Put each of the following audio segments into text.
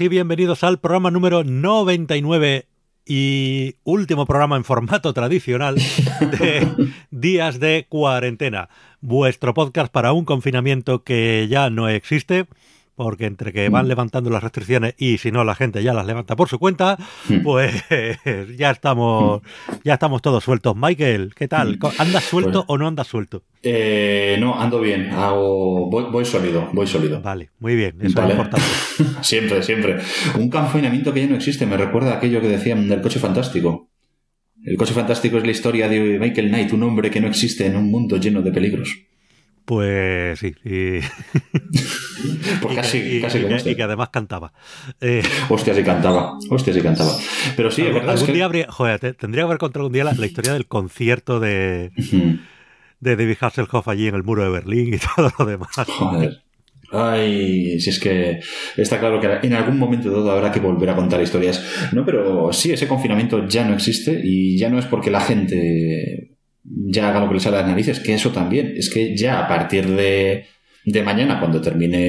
Y bienvenidos al programa número 99 y último programa en formato tradicional de Días de Cuarentena, vuestro podcast para un confinamiento que ya no existe porque entre que van levantando las restricciones y si no la gente ya las levanta por su cuenta, pues ya estamos ya estamos todos sueltos. Michael, ¿qué tal? ¿Andas suelto o no andas suelto? Eh, no, ando bien, hago voy, sólido, voy sólido. Vale, muy bien, eso es importante. siempre, siempre. Un confinamiento que ya no existe, me recuerda a aquello que decían del coche fantástico. El coche fantástico es la historia de Michael Knight, un hombre que no existe en un mundo lleno de peligros. Pues sí. Y... pues casi, y, casi y, que además cantaba. Eh... Hostia, sí cantaba. Hostia, sí cantaba. Pero sí, verdad. Algún día habría. Joder, tendría que haber contado un día la, historia del concierto de. de David Hasselhoff allí en el muro de Berlín y todo lo demás. Joder. Ay, si es que está claro que en algún momento todo habrá que volver a contar historias. No, pero sí, ese confinamiento ya no existe y ya no es porque la gente ya haga lo que le sale a las narices, que eso también, es que ya a partir de, de mañana, cuando termine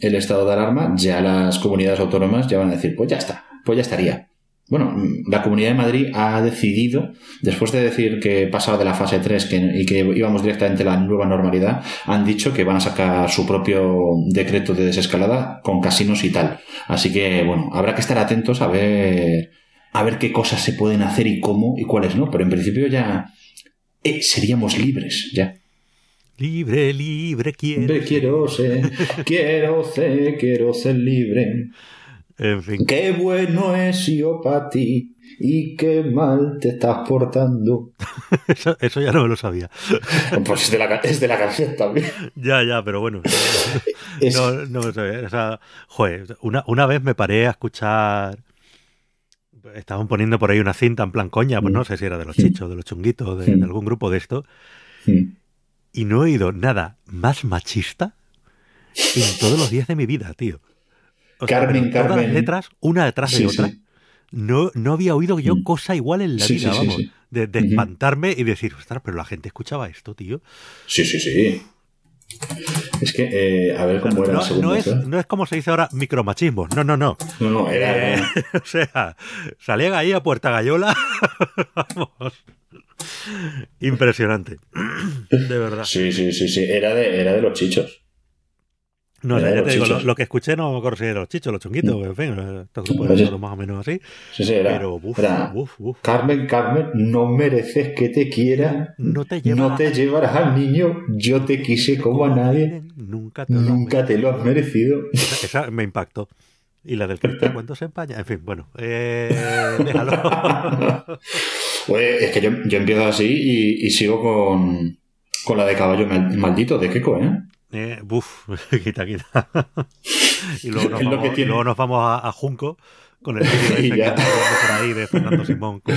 el, estado de alarma, ya las comunidades autónomas ya van a decir, pues ya está, pues ya estaría. Bueno, la Comunidad de Madrid ha decidido, después de decir que pasaba de la fase 3 que, y que íbamos directamente a la nueva normalidad, han dicho que van a sacar su propio decreto de desescalada con casinos y tal. Así que, bueno, habrá que estar atentos a ver, a ver qué cosas se pueden hacer y cómo y cuáles no. Pero en principio ya, eh, seríamos libres ya. Libre, libre, quiero. quiero ser, quiero ser, quiero ser libre. En fin. Qué bueno es yo para ti y qué mal te estás portando. eso, eso, ya no me lo sabía. Pues es de la, es de la canción también. Ya, ya, pero bueno. No, no me lo sabía. O sea, joder, una, una vez me paré a escuchar estaban poniendo por ahí una cinta en plan coña, pues no sé si era de los chichos, de los chunguitos, de, algún grupo de esto. Y no he oído nada más machista en todos los días de mi vida, tío. Carmen, Carmen. Todas las letras, una detrás de otra. No, no había oído yo cosa igual en la vida, vamos. De, espantarme y decir, ostras, pero la gente escuchaba esto, tío. Sí, sí, sí. Es que, eh, a ver cómo era no, la no, es, no es como se dice ahora micromachismo. No, no, no. No, no, era. Eh, o sea, salían ahí a Puerta Gallola. Vamos. Impresionante. De verdad. Sí, sí, sí, sí. Era de, era de los chichos. No, ya te digo, lo, lo, que escuché no me acuerdo si era los chichos, los chunguitos, en fin, estos grupos de más o menos así. Sí, sí, era. Pero, uf, era, uf, uf. Carmen, Carmen, no mereces que te quiera. No te, lleva no te llevarás al niño. Yo te quise como a nadie. Nunca te lo, Nunca te lo has merecido. Esa, esa, me impactó. Y la del cristal, ¿cuánto se empaña? En fin, bueno, eh, déjalo. pues es que yo, yo empiezo así y, y sigo con, con la de caballo maldito de Keiko, ¿eh? Eh, buf, quita, quita. y luego nos, vamos, y luego nos vamos a, a, Junco con el vídeo ese por ahí de Fernando Simón. Con,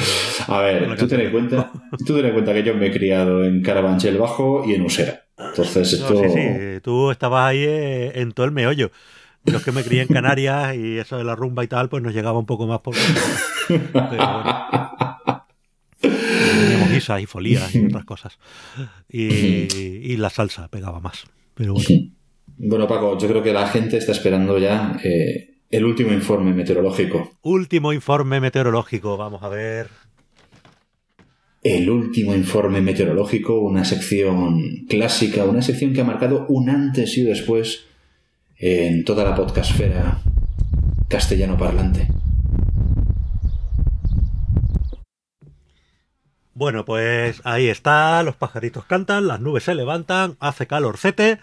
a ver, tú ten, en cuenta, tú ten en cuenta que yo me he criado en Carabanchel Bajo y en Usera. Entonces esto... No, sí, sí, tú estabas ahí en todo el meollo. Yo que me crié en Canarias y eso de la rumba y tal, pues nos llegaba un poco más por... Pero bueno. Teníamos guisas y folías y otras cosas. Y, y la salsa pegaba más. Pero bueno. Bueno, Paco, yo creo que la gente está esperando ya eh, el último informe meteorológico. Último informe meteorológico, vamos a ver. El último informe meteorológico, una sección clásica, una sección que ha marcado un antes y después en toda la podcastfera castellano parlante. Bueno, pues ahí está, los pajaritos cantan, las nubes se levantan, hace calorcete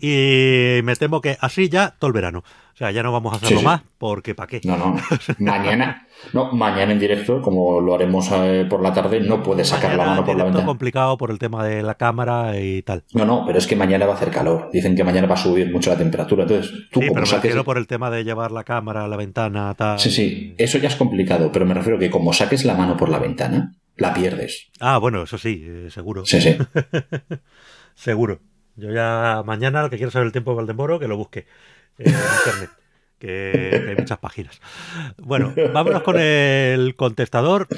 y me temo que así ya todo el verano. O sea, ya no vamos a hacerlo sí, sí. más porque ¿para qué? No, no. mañana, no, mañana en directo, como lo haremos eh, por la tarde, no puedes sacar mañana la mano por la ventana. complicado por el tema de la cámara y tal. No, no, pero es que mañana va a hacer calor. Dicen que mañana va a subir mucho la temperatura. Entonces, tú sí, como pero saques... me por el tema de llevar la cámara a la ventana, tal. Sí, sí, eso ya es complicado, pero me refiero que como saques la mano por la ventana, la pierdes. Ah, bueno, eso sí, eh, seguro. Sí, sí. seguro. Yo ya mañana, el que quiera saber el tiempo de Valdemoro, que lo busque en internet, que, que, hay muchas páginas. Bueno, vámonos con el contestador,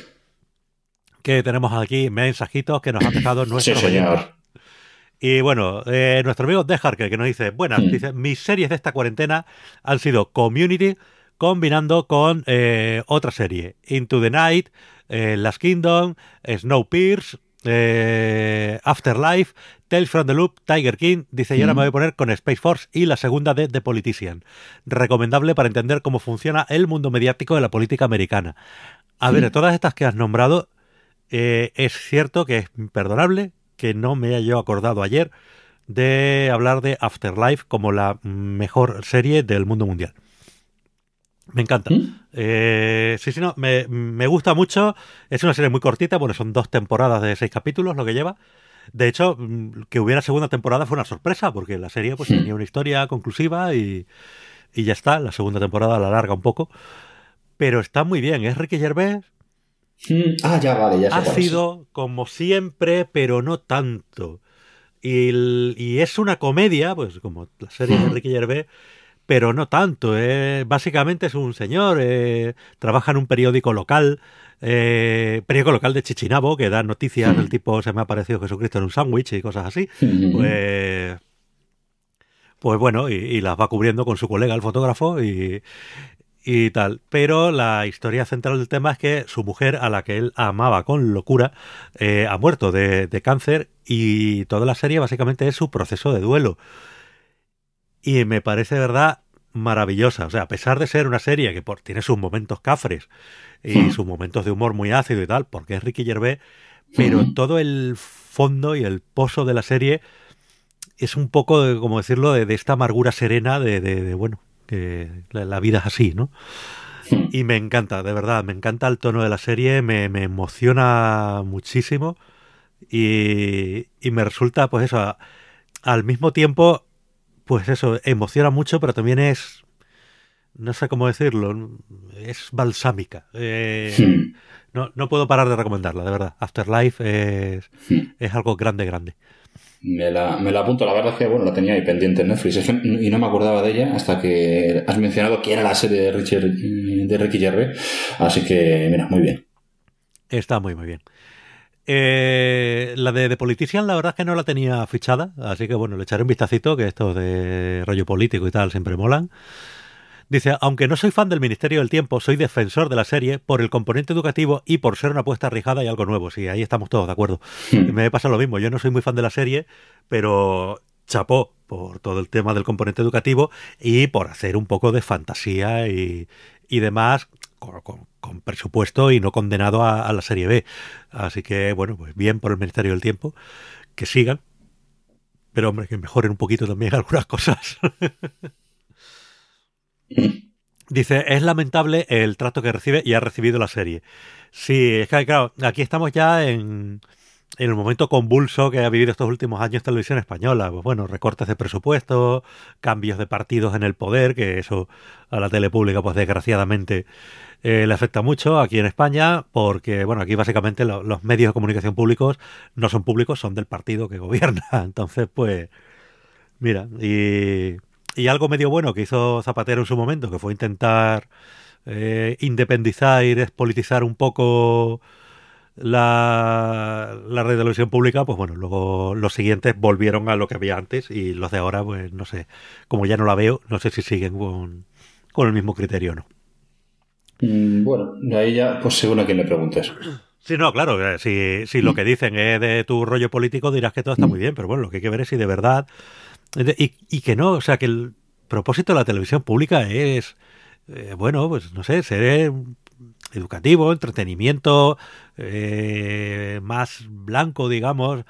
que tenemos aquí mensajitos que nos han dejado nuestros sí, oyentes. Y bueno, eh, nuestro amigo Dejarque, que nos dice, buenas, mm. dice, mis series de esta cuarentena han sido Community, combinando con eh, otra serie, Into the Night, eh, Last Kingdom, Snowpiercer, eh, Afterlife, Tales from the Loop, Tiger King, dice, y ahora me voy a poner con Space Force y la segunda de The Politician. Recomendable para entender cómo funciona el mundo mediático de la política americana. A ver, de todas estas que has nombrado, eh, es cierto que es imperdonable que no me haya yo acordado ayer de hablar de Afterlife como la mejor serie del mundo mundial. Me encanta. Eh, sí, sí, no, me, me, gusta mucho. Es una serie muy cortita, bueno, son dos temporadas de seis capítulos lo que lleva. De hecho, mm, que hubiera segunda temporada fue una sorpresa, porque la serie pues tenía una historia conclusiva y, y ya está. La segunda temporada la larga un poco. Pero está muy bien. Es Ricky Gervais. Ah, ya vale, ya Ha sido como siempre, pero no tanto. Y, y, es una comedia, pues como la serie de Ricky Gervais, pero no tanto. Eh. Básicamente es un señor, eh, trabaja en un periódico local, eh, periódico local de Chichinabo, que da noticias del tipo se me ha aparecido Jesucristo en un sándwich y cosas así. Pues, pues bueno, y, y, las va cubriendo con su colega, el fotógrafo, y, y tal. Pero la historia central del tema es que su mujer, a la que él amaba con locura, eh, ha muerto de, de, cáncer y toda la serie básicamente es su proceso de duelo. Y me parece, de verdad, maravillosa. O sea, a pesar de ser una serie que por, tiene sus momentos cafres y sus momentos de humor muy ácido y tal, porque es Ricky Gervais, pero todo el fondo y el pozo de la serie es un poco, de, como decirlo, de, de esta amargura serena de, de bueno, que la, la, vida es así, ¿no? Y me encanta, de verdad, me encanta el tono de la serie, me, me emociona muchísimo y, y, me resulta, pues eso, al mismo tiempo, pues eso, emociona mucho, pero también es, no sé cómo decirlo, es balsámica. Eh, sí. no, no puedo parar de recomendarla, de verdad. Afterlife es, sí. es algo grande, grande. Me la, me la, apunto, la verdad es que bueno, la tenía ahí pendiente en Netflix y no me acordaba de ella hasta que has mencionado que era la serie de, Richard, de Ricky Gervais, así que mira, muy bien. Está muy muy bien. Eh, la de The Politician la verdad es que no la tenía fichada, así que bueno, le echaré un vistacito, que estos de rollo político y tal siempre molan. Dice, aunque no soy fan del Ministerio del Tiempo, soy defensor de la serie por el componente educativo y por ser una apuesta arriesgada y algo nuevo. Sí, ahí estamos todos de acuerdo. Hmm. Me pasa lo mismo. Yo no soy muy fan de la serie, pero chapó por todo el tema del componente educativo y por hacer un poco de fantasía y, y demás con, presupuesto y no condenado a, a la serie B. Así que, bueno, pues bien por el Ministerio del Tiempo. Que sigan. Pero, hombre, que mejoren un poquito también algunas cosas. Dice, es lamentable el trato que recibe y ha recibido la serie. Sí, es que claro, aquí estamos ya en, en el momento convulso que ha vivido estos últimos años televisión española. Pues bueno, recortes de presupuesto, cambios de partidos en el poder, que eso a la tele pública, pues desgraciadamente eh, le afecta mucho aquí en España, porque bueno, aquí básicamente lo, los medios de comunicación públicos no son públicos, son del partido que gobierna. Entonces, pues, mira, y y algo medio bueno que hizo Zapatero en su momento, que fue intentar eh, independizar y despolitizar un poco la, la red de televisión pública, pues bueno, luego los siguientes volvieron a lo que había antes y los de ahora, pues no sé, como ya no la veo, no sé si siguen con, con el mismo criterio o no. Mm, bueno, de ahí ya, pues según a quien le preguntes. Sí, no, claro, eh, si, si lo que dicen es de tu rollo político dirás que todo está muy bien, pero bueno, lo que hay que ver es si de verdad y, y, que no, o sea, que el propósito de la televisión pública es, eh, bueno, pues no sé, ser educativo, entretenimiento, eh, más blanco, digamos.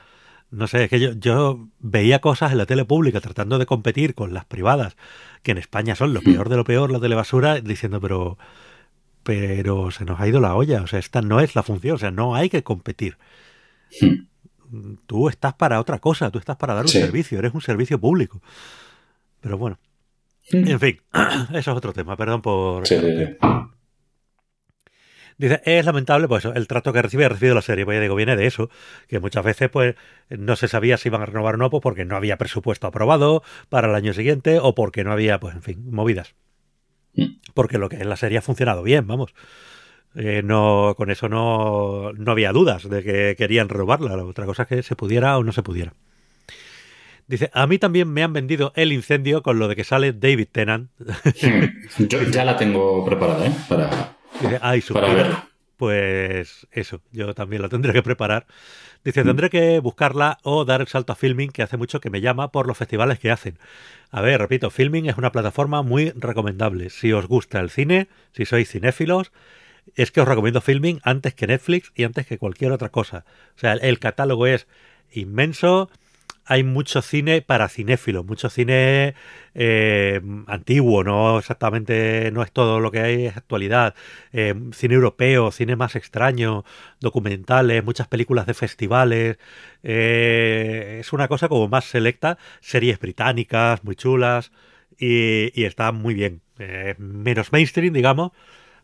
No sé, es que yo, yo veía cosas en la tele pública tratando de competir con las privadas, que en España son lo peor de lo peor, la telebasura, diciendo, pero, pero se nos ha ido la olla, o sea, esta no es la función, o sea, no hay que competir tú estás para otra cosa, tú estás para dar un sí. servicio, eres un servicio público. Pero bueno, mm. en fin, eso es otro tema, perdón por... Dice, es lamentable, pues el trato que recibe, ha recibido la serie, pues ya digo, viene de eso, que muchas veces pues no se sabía si iban a renovar o no, pues porque no había presupuesto aprobado para el año siguiente o porque no había, pues en fin, movidas. Porque lo que es la serie ha funcionado bien, vamos. Eh, no, con eso no, no había dudas de que querían robarla. La otra cosa es que se pudiera o no se pudiera. Dice, a mí también me han vendido el incendio con lo de que sale David Tennant. Yo ya la tengo preparada, ¿eh? Para, Dice, ay, para verla. Pues eso, yo también la tendré que preparar. Dice, tendré que buscarla o dar el salto a Filming, que hace mucho que me llama por los festivales que hacen. A ver, repito, Filming es una plataforma muy recomendable. Si os gusta el cine, si sois cinéfilos, es que os recomiendo Filming antes que Netflix y antes que cualquier otra cosa. O sea, el catálogo es inmenso, hay mucho cine para cinéfilos, mucho cine eh, antiguo, no exactamente, no es todo lo que hay, es actualidad. Eh, cine europeo, cine más extraño, documentales, muchas películas de festivales. Eh, es una cosa como más selecta, series británicas, muy chulas, y, y está muy bien. Eh, menos mainstream, digamos,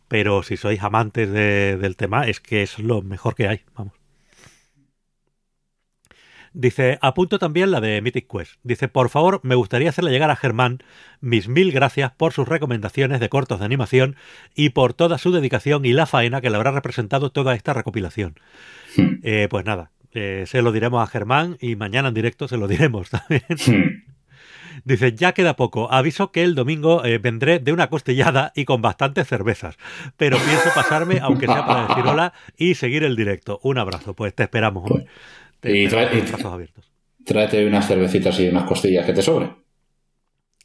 pero si sois amantes de- del tema, es que es lo mejor que hay, vamos. Dice, apunto también la de Mythic Quest. Dice, por favor, me gustaría hacerle llegar a Germán mis mil gracias por sus recomendaciones de cortos de animación y por toda su dedicación y la faena que le habrá representado toda esta recopilación. Hmm. Eh, pues nada, eh, se lo diremos a Germán y mañana en directo se lo diremos también. Hmm. Dice, ya queda poco. Aviso que el domingo eh, vendré de una costillada y con bastantes cervezas. Pero pienso pasarme, aunque sea para decir hola y seguir el directo. Un abrazo. Pues te esperamos, hombre. Te Y trae- brazos abiertos. Tráete unas cervecitas y unas costillas que te sobren.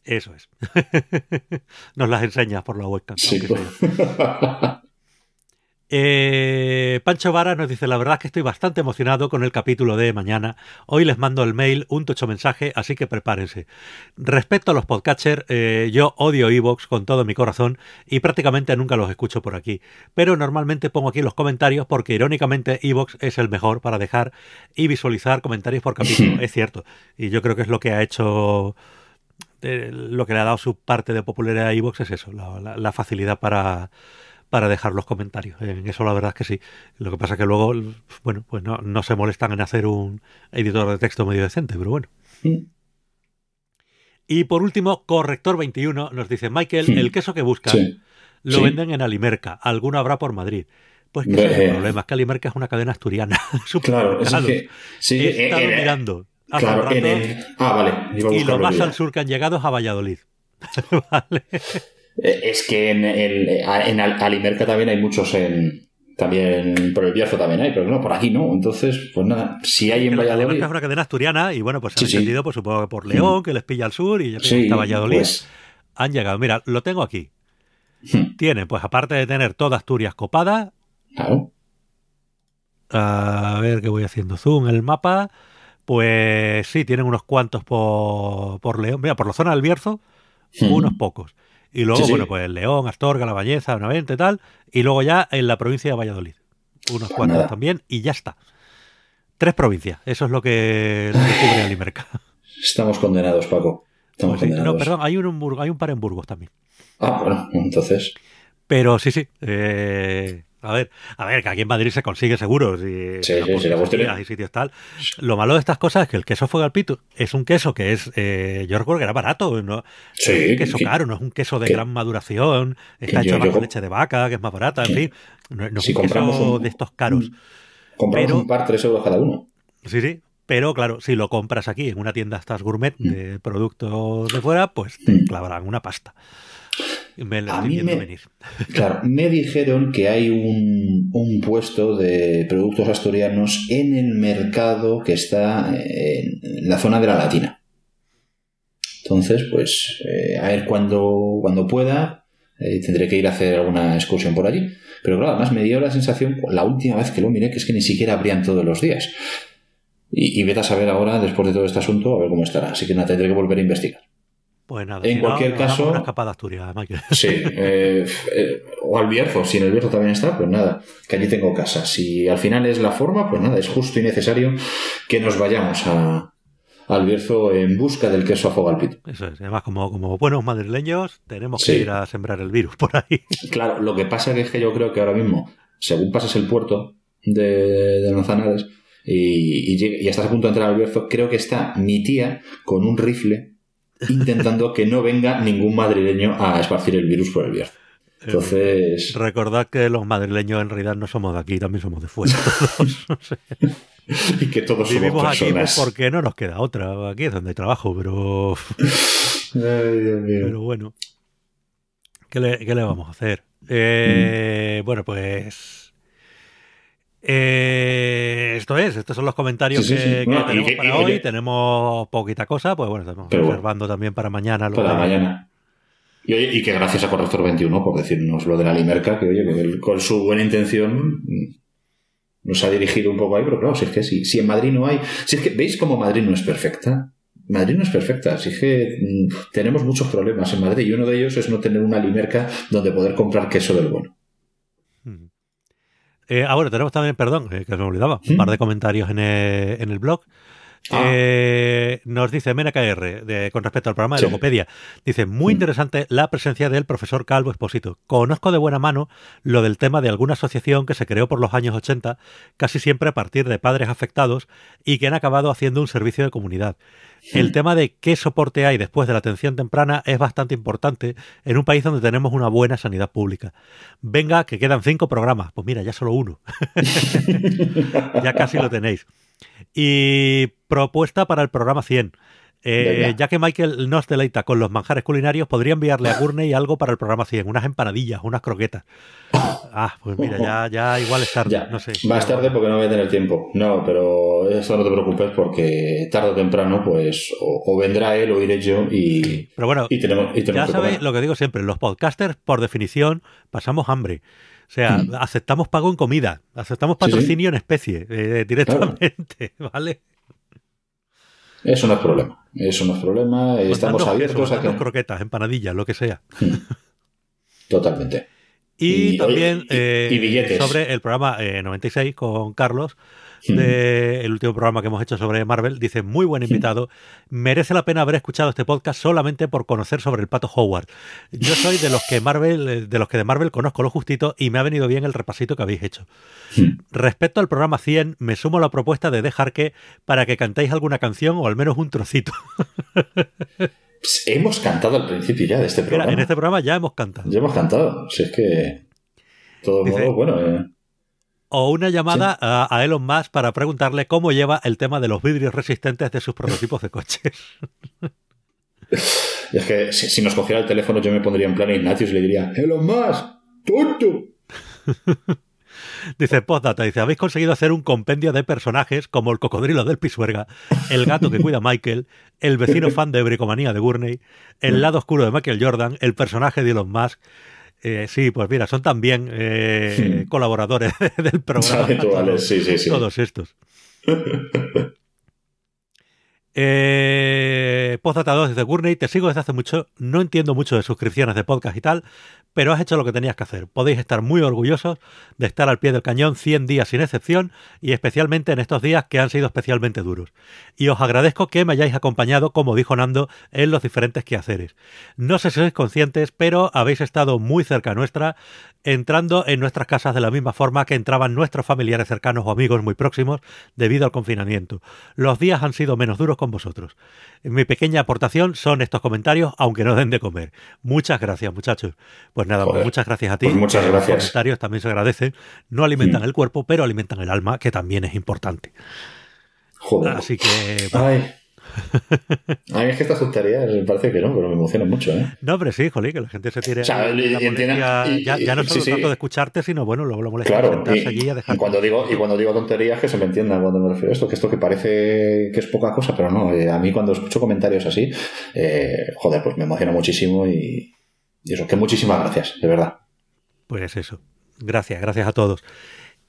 Eso es. Nos las enseñas por la webcam. Sí. Eh, Pancho Vara nos dice, la verdad es que estoy bastante emocionado con el capítulo de mañana. Hoy les mando el mail, un tocho mensaje, así que prepárense. Respecto a los podcatchers, eh, yo odio Evox con todo mi corazón y prácticamente nunca los escucho por aquí. Pero normalmente pongo aquí los comentarios porque irónicamente Evox es el mejor para dejar y visualizar comentarios por capítulo. es cierto. Y yo creo que es lo que ha hecho... eh, lo que le ha dado su parte de popularidad a Evox es eso, la- la- la facilidad para para dejar los comentarios. En eso la verdad es que sí. Lo que pasa es que luego, bueno, pues no, no se molestan en hacer un editor de texto medio decente, pero bueno. Y por último, Corrector21 nos dice, Michael, el queso que buscas Sí. lo venden en Alimerca, alguno habrá por Madrid. Pues que ese es el Eh. problema, es que Alimerca es una cadena asturiana. Claro, es que. Sí, He en- estado en- mirando Claro, rato Ah, vale. iba a y lo más al sur que han llegado es a Valladolid. vale. Eh, Es que en, en Al- Alimerca también hay muchos en. También por el Bierzo también hay, pero no, por aquí no. Entonces, pues nada, si hay en la Valladolid. Alimerca es una cadena asturiana y bueno, pues se Sí, han sí. entendido, pues supongo que por León, que les pilla al sur y ya que Sí, está Valladolid. pues, han llegado. Mira, lo tengo aquí. hmm, Tienen, pues aparte de tener toda Asturias copada, claro. a ver que voy haciendo zoom en el mapa, pues sí, tienen unos cuantos por, por León. Mira, por la zona del Bierzo, Hmm. unos pocos. Y luego, Sí, sí. bueno, pues León, Astorga, La Bañeza, Benavente y tal. Y luego ya en la provincia de Valladolid. Unos Pues cuantos nada. también y ya está. Tres provincias. Eso es lo que, lo que cubre Alimerca. Estamos condenados, Paco. Estamos Pues sí, condenados. no, perdón, hay un, hay un par en Burgos también. Ah, bueno, entonces. Pero sí, sí. eh, a ver, a ver, que aquí en Madrid se consigue seguro. Si, Sí, sí, sí, la es- hay sitios tal. Lo malo de estas cosas es que el queso fuego al pito es un queso que es, eh, yo recuerdo que era barato, ¿no? Sí, es un queso que- caro, no es un queso de que- gran maduración, está hecho yo- más yo leche de vaca, que es más barata, en fin. No, no es Si un compramos queso un- de estos caros. Compramos Pero- un par, tres euros cada uno. Sí, sí. Pero claro, si lo compras aquí en una tienda estas gourmet Mm. de productos de fuera, pues te Mm. clavarán una pasta. Me lo A mí me- venir. Claro, me dijeron que hay un, un puesto de productos asturianos en el mercado que está en, en la zona de la Latina. Entonces, pues, eh, a ver cuando, cuando pueda, eh, tendré que ir a hacer alguna excursión por allí. Pero claro, además me dio la sensación, la última vez que lo miré, que es que ni siquiera abrían todos los días. Y, y vete a saber ahora, después de todo este asunto, a ver cómo estará. Así que nada, tendré que volver a investigar. Pues nada, En si cualquier caso- Una escapada Asturias. Sí, eh, eh, o al Bierzo, si en el Bierzo también está, pues nada, que allí tengo casa. Si al final es la forma, pues nada, es justo y necesario que nos vayamos a, al Bierzo en busca del queso a fuego al pito. Eso es. Además, como, como buenos madrileños, tenemos Sí. que ir a sembrar el virus por ahí. Claro, lo que pasa es que yo creo que ahora mismo, según pasas el puerto de, de Manzanares y, y estás a punto de entrar al Bierzo, creo que está mi tía con un rifle intentando que no venga ningún madrileño a esparcir el virus por el Bierzo. Entonces... Recordad que los madrileños en realidad no somos de aquí, también somos de fuera. todos. No sé. y que todos Vivimos somos aquí pues, personas. porque no nos queda otra. Aquí es donde trabajo, pero. Ay, Dios mío. Pero bueno. ¿Qué le, qué le vamos a hacer? Eh, Bueno, pues. Eh, esto es, estos son los comentarios Sí, sí, que, sí. que No, y tenemos que- para y hoy. Tenemos poquita cosa, pues bueno, estamos bueno. reservando también para mañana. Para mañana. Y, oye, y que gracias a Corrector 21 por decirnos lo de la Limerca, que oye, que él, con su buena intención nos ha dirigido un poco ahí, pero claro, si es que si, si en Madrid no hay, si es que veis cómo Madrid no es perfecta. Madrid no es perfecta, si es que mm, tenemos muchos problemas en Madrid y uno de ellos es no tener una limerca donde poder comprar queso del bueno. Eh, ah, bueno, tenemos también, perdón, eh, que me olvidaba, un par de comentarios en el, en el blog. Ah. Eh, nos dice MNKR, de, con respecto al programa de Sí. Logopedia, dice, muy Mm. interesante la presencia del profesor Calvo Esposito. Conozco de buena mano lo del tema de alguna asociación que se creó por los años 80, casi siempre a partir de padres afectados y que han acabado haciendo un servicio de comunidad. El Mm. tema de qué soporte hay después de la atención temprana es bastante importante en un país donde tenemos una buena sanidad pública. Venga, que quedan cinco programas. Pues mira, ya solo uno. ya casi lo tenéis. Y propuesta para el programa 100. Eh, ya que Michael nos deleita con los manjares culinarios, podría enviarle a Gurney algo para el programa 100, unas empanadillas, unas croquetas. Ah, pues mira, ya, ya igual es tarde, Ya, no sé. más tarde porque no voy a tener tiempo. No, pero eso no te preocupes porque tarde o temprano, pues, o, o vendrá él o iré yo y, Pero bueno, y tenemos, y tenemos ya sabéis lo que digo siempre, los podcasters, por definición, pasamos hambre. O sea, Mm. aceptamos pago en comida, aceptamos Sí, sí. patrocinio en especie, eh, directamente, ¿vale? Eso no es problema. Eso no es problema. Estamos Mandadnos abiertos a que... croquetas, empanadillas, lo que sea. Totalmente. Y, Y, también oye, y- eh, y billetes. sobre el programa eh, 96 con Carlos, Mm. de el último programa que hemos hecho sobre Marvel, dice, muy buen invitado, merece la pena haber escuchado este podcast solamente por conocer sobre el pato Howard. Yo soy de los que Marvel, eh, de los que de Marvel conozco lo justito y me ha venido bien el repasito que habéis hecho. Respecto al programa 100, me sumo a la propuesta de dejar que para que cantéis alguna canción o al menos un trocito. Pues hemos cantado al principio ya de este Mira, programa. en este programa ya hemos cantado. Ya hemos cantado. Si es que... De todos Dice- bueno... eh, O una llamada a, a Elon Musk para preguntarle cómo lleva el tema de los vidrios resistentes de sus prototipos de coches. Es que si, si nos cogiera el teléfono yo me pondría en plan Ignatius y le diría Elon Musk, tonto. Dice, postdata, dice, habéis conseguido hacer un compendio de personajes como el cocodrilo del Pisuerga, el gato que cuida a Michael, el vecino fan de Bricomanía de Gurney, el lado oscuro de Michael Jordan, el personaje de Elon Musk. Eh, sí, pues mira, son también eh, colaboradores del programa. Habituales, sí, sí, sí. Todos estos. Eh, 2 dice Gurney, te sigo desde hace mucho, no entiendo mucho de suscripciones de podcast y tal, pero has hecho lo que tenías que hacer. Podéis estar muy orgullosos de estar al pie del cañón 100 días sin excepción y especialmente en estos días que han sido especialmente duros. Y os agradezco que me hayáis acompañado, como dijo Nando, en los diferentes quehaceres. No sé si sois conscientes, pero habéis estado muy cerca nuestra, entrando en nuestras casas de la misma forma que entraban nuestros familiares cercanos o amigos muy próximos debido al confinamiento. Los días han sido menos duros con vosotros. Mi pequeña aportación son estos comentarios, aunque no den de comer. Muchas gracias, muchachos. Pues nada, pues muchas gracias a ti. Pues muchas Los gracias. comentarios también se agradecen. No alimentan Mm. el cuerpo, pero alimentan el alma, que también es importante. Joder. Así que, Ay. Ay, es que estas tonterías me parece que no, pero me emocionan mucho, ¿eh? no, hombre, sí, jolín, que la gente se tire O sea, la y- y entienda- molestia, y- ya, ya no solo sí, tanto de escucharte, sino bueno, luego la molestia de Claro, y, sentarse allí a dejar y cuando digo y cuando digo tonterías que se me entienda cuando me refiero a esto, que esto que parece que es poca cosa, pero no, eh, a mí cuando escucho comentarios así, eh, joder, pues me emociona muchísimo y, y eso, que muchísimas gracias, de verdad. Pues eso. Gracias, gracias a todos.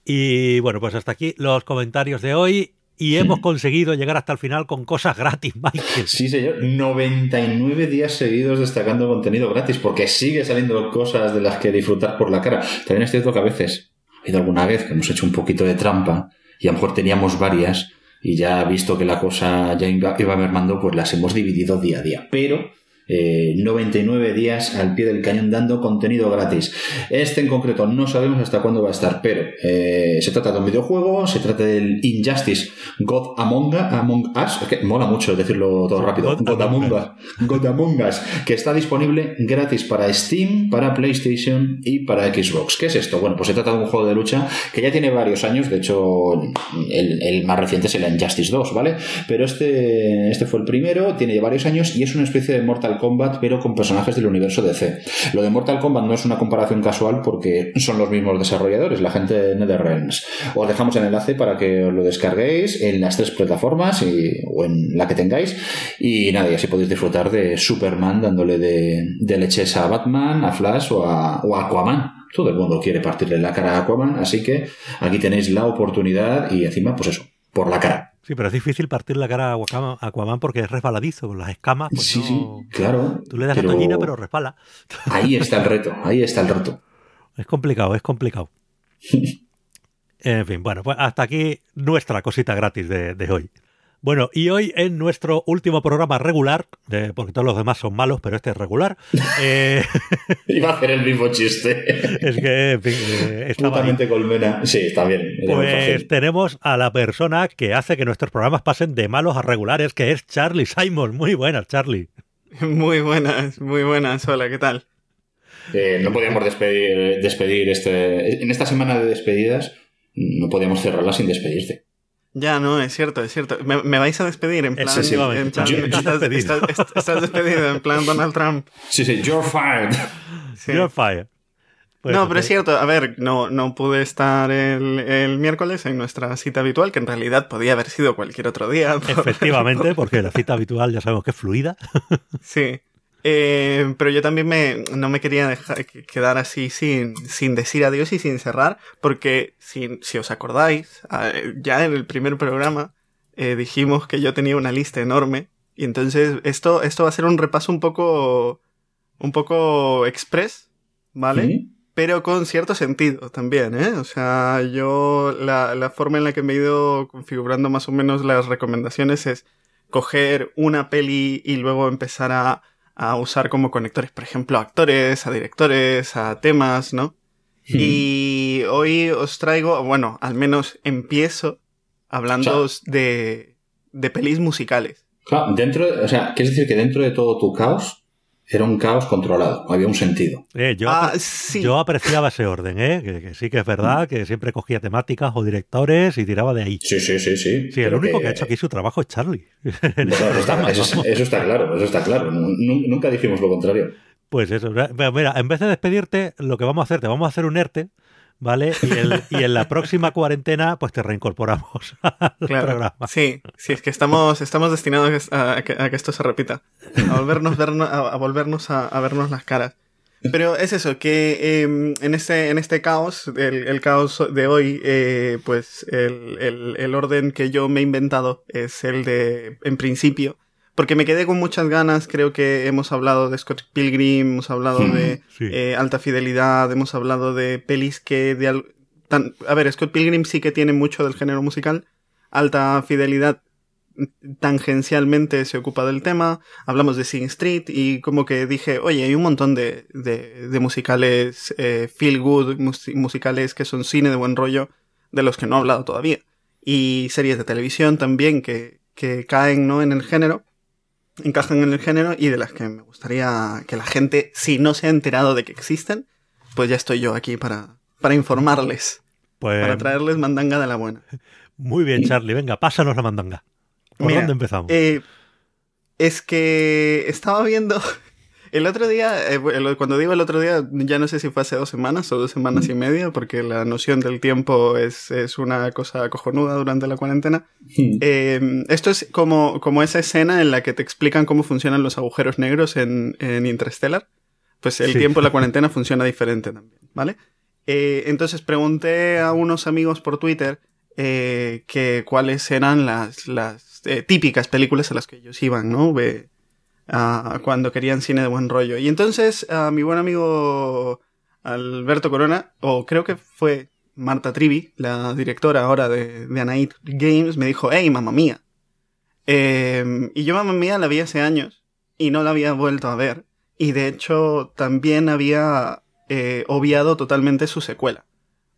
Y bueno, pues hasta aquí los comentarios de hoy. Y hemos conseguido llegar hasta el final con cosas gratis, Michael. Sí, señor, 99 días seguidos destacando contenido gratis, porque sigue saliendo cosas de las que disfrutar por la cara. También es cierto que a veces, ha habido alguna vez que hemos hecho un poquito de trampa y a lo mejor teníamos varias y ya visto que la cosa ya iba, iba mermando, pues las hemos dividido día a día. Pero 99 días al pie del cañón dando contenido gratis. Este en concreto no sabemos hasta cuándo va a estar, pero se trata de un videojuego, se trata del Injustice God Among, Us, es que mola mucho decirlo todo rápido, God, Among Us, God Among Us, que está disponible gratis para Steam, para PlayStation y para Xbox. ¿Qué es esto? Bueno, pues se trata de un juego de lucha que ya tiene varios años, de hecho el, más reciente es el Injustice 2, ¿vale? Pero este, este fue el primero, tiene ya varios años y es una especie de Mortal Kombat, pero con personajes del universo DC. Lo de Mortal Kombat no es una comparación casual porque son los mismos desarrolladores, la gente de NetherRealms. Os dejamos el enlace para que os lo descarguéis en las tres plataformas y, o en la que tengáis. Y nada, y así podéis disfrutar de Superman dándole de, de leches a Batman, a Flash o a, o a Aquaman todo el mundo quiere partirle la cara a Aquaman, así que aquí tenéis la oportunidad y encima, pues eso, por la cara. Sí, pero es difícil partir la cara a Aquaman porque es resbaladizo, con las escamas. Pues sí, sí, claro. Tú le das la toallina, pero resbala. Ahí está el reto, ahí está el reto. Es complicado, es complicado. en fin, bueno, pues hasta aquí nuestra cosita gratis de hoy. Bueno, y hoy en nuestro último programa regular, porque todos los demás son malos, pero este es regular. Eh, Iba a hacer el mismo chiste. Es que, en fin, eh, colmena. Sí, está bien. Pues tenemos a la persona que hace que nuestros programas pasen de malos a regulares, que es Charlie Simon. Muy buenas, Charlie. Muy buenas, muy buenas. Hola, ¿qué tal? Eh, no podíamos despedir, despedir este. En esta semana de despedidas, no podíamos cerrarla sin despedirte. Ya, no, es cierto, es cierto. Me, vais a despedir en plan. En plan estás, despedido en plan Donald Trump. Sí, sí, you're fired. You're fired. Pues no, pero es cierto, a ver, no, no pude estar el, el, miércoles en nuestra cita habitual, que en realidad podía haber sido cualquier otro día. Efectivamente, porque la cita habitual ya sabemos que es fluida. Sí. Eh, pero yo también me, no me quería dejar, quedar así sin, sin decir adiós y sin cerrar, porque si, si os acordáis, ya en el primer programa eh, dijimos que yo tenía una lista enorme, y entonces esto, esto va a ser un repaso un poco, un poco express, ¿vale? Pero con cierto sentido también, ¿eh? O sea, yo la, la forma en la que me he ido configurando más o menos las recomendaciones es coger una peli y luego empezar a a usar como conectores, por ejemplo, a actores, a directores, a temas, ¿no? Y hoy os traigo, bueno, al menos empiezo hablando de, de pelis musicales. Claro, dentro, o sea, ¿quieres decir que dentro de todo tu caos era un caos controlado, había un sentido. Eh, yo, ah, yo, apreciaba ese orden, ¿eh? Que, sí que es verdad, que siempre cogía temáticas o directores y tiraba de ahí. Sí, sí, sí. Sí, sí el único que... ha hecho aquí su trabajo es Charlie. eso, está, eso, está, claro, eso está claro. Nunca dijimos lo contrario. Pues eso, mira, en vez de despedirte, lo que vamos a hacer, te vamos a hacer un ERTE ¿vale? Y, en la próxima cuarentena, pues te reincorporamos al programa. Sí, sí, es que estamos, estamos destinados a, que, esto se repita, a volvernos, a, volvernos a, vernos las caras. Pero es eso, que em, en, este, en este caos, el, caos de hoy, eh, pues el, el orden que yo me he inventado es el de, en principio, porque me quedé con muchas ganas, creo que hemos hablado de Scott Pilgrim, hemos hablado de eh, Alta Fidelidad, hemos hablado de pelis que de tan, a ver, Scott Pilgrim sí que tiene mucho del género musical, Alta Fidelidad tangencialmente se ocupa del tema, hablamos de Sing Street y como que dije, oye, hay un montón de, de, musicales eh, feel good, musicales que son cine de buen rollo, de los que no he hablado todavía. Y series de televisión también que, que caen ¿no? en el género encajan en el género y de las que me gustaría que la gente, si no se ha enterado de que existen, pues ya estoy yo aquí para, para informarles. Pues para traerles mandanga de la buena. Muy bien, Charlie. Venga, pásanos la mandanga. ¿Por dónde empezamos? Eh, es que estaba viendo el otro día, eh, cuando digo el otro día, ya no sé si fue hace dos semanas o dos semanas y media, porque la noción del tiempo es, es una cosa cojonuda durante la cuarentena. Eh, esto es como, como esa escena en la que te explican cómo funcionan los agujeros negros en, en Interstellar. Pues el tiempo en la cuarentena funciona diferente también, ¿vale? Eh, entonces pregunté a unos amigos por Twitter que cuáles eran las, las típicas películas a las que ellos iban, ¿no? Cuando querían cine de buen rollo. Y entonces a mi buen amigo Alberto Corona, o creo que fue Marta Trivi, la directora ahora de, de Anait Games, me dijo, hey, mamá mía. Em, y yo mamá mía la vi hace años y no la había vuelto a ver. Y de hecho también había eh, obviado totalmente su secuela.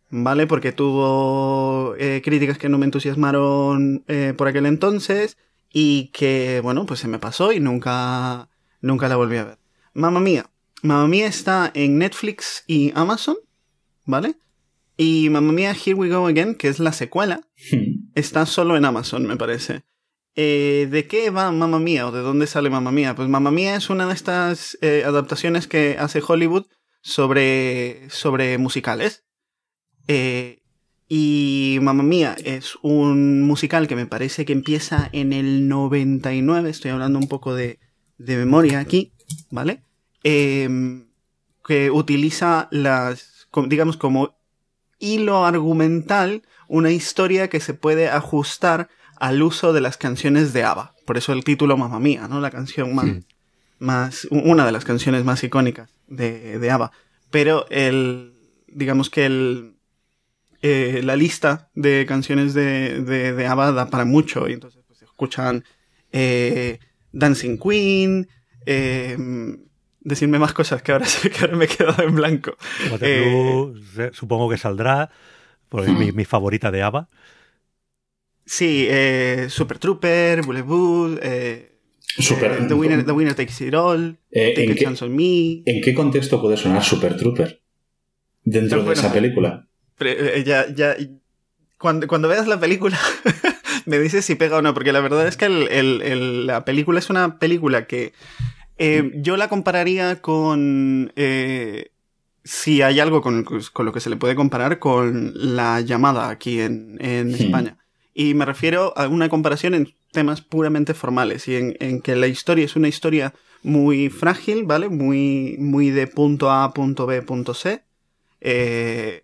¿Vale? Porque tuvo eh, críticas que no me entusiasmaron eh, por aquel entonces y que, bueno, pues se me pasó y nunca, nunca la volví a ver. Mamma mía. Mamma mía está en Netflix y Amazon, ¿vale? Y Mamma mía Here We Go Again, que es la secuela, está solo en Amazon, me parece. Eh, ¿De qué va Mamma Mía o de dónde sale Mamma Mía? Pues Mamma Mía es una de estas eh, adaptaciones que hace Hollywood sobre, sobre musicales. Eh, y Mamma Mía es un musical que me parece que empieza en el 99, estoy hablando un poco de, de memoria aquí, ¿vale? Em, que utiliza las, digamos, como hilo argumental una historia que se puede ajustar al uso de las canciones de ABBA. Por eso el título Mamma Mía, ¿no? La canción más, Sí. más una de las canciones más icónicas de, de ABBA. Pero el, digamos que el, eh, la lista de canciones de, de, de ABBA da para mucho. Y entonces pues, se escuchan eh, Dancing Queen, eh, decirme más cosas que ahora, que ahora me he quedado en blanco. Waterloo, se- supongo que saldrá, porque es mi, mi favorita de ABBA. Sí, eh, Super Trooper, Bullet eh, Super- eh, The, winner, The Winner Takes It All, Eh, Take ¿en, a qué, Chance on Me. en qué contexto puede sonar Super Trooper? Dentro de Bueno, esa película. Eh, ya, ya, cuando, cuando veas la película, me dices si pega o no, porque la verdad es que el- el- el- la película es una película que eh, yo la compararía con... eh, si hay algo con, con lo que se le puede comparar con la llamada aquí en, en Sí. España. Y me refiero a una comparación en temas puramente formales y en, en que la historia es una historia muy frágil, ¿vale? Muy, muy de punto A, punto B, punto C. eh,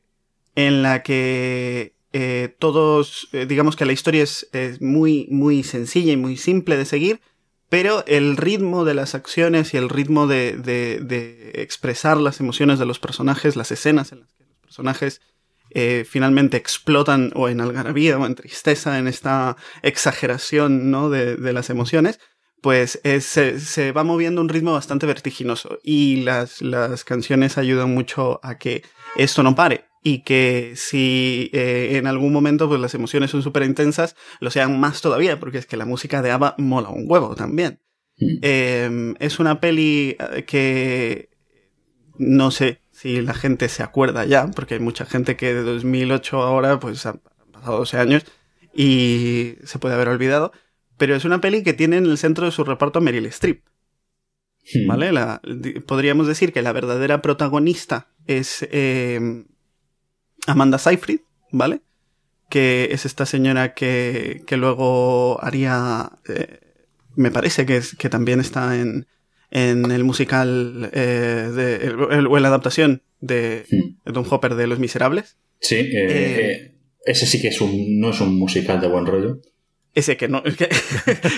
en la que eh, todos, eh, digamos que la historia es, es muy, muy sencilla y muy simple de seguir, pero el ritmo de las acciones y el ritmo de, de- de expresar las emociones de los personajes, las escenas en las que los personajes eh, finalmente explotan o en algarabía o en tristeza, en esta exageración ¿no? de, de las emociones, pues es- se, se va moviendo un ritmo bastante vertiginoso y las, las canciones ayudan mucho a que esto no pare y que si eh, en algún momento pues las emociones son súper intensas, lo sean más todavía, porque es que la música de ABBA mola un huevo también. Mm. Eh, es una peli eh, que no sé si la gente se acuerda ya, porque hay mucha gente que de 2008 ahora pues han pasado 12 años y se puede haber olvidado, pero es una peli que tiene en el centro de su reparto a Meryl Streep. Hmm. ¿Vale? La- podríamos decir que la verdadera protagonista es eh, Amanda Seyfried, ¿vale? Que es esta señora que, que luego haría. eh, me parece que, es, que también está en, en el musical eh, de, el- el- o en la adaptación de Hmm. Tom Hopper de Los Miserables. Sí, eh, Eh, ese sí que es un, no es un musical de buen rollo. Ese que no. que-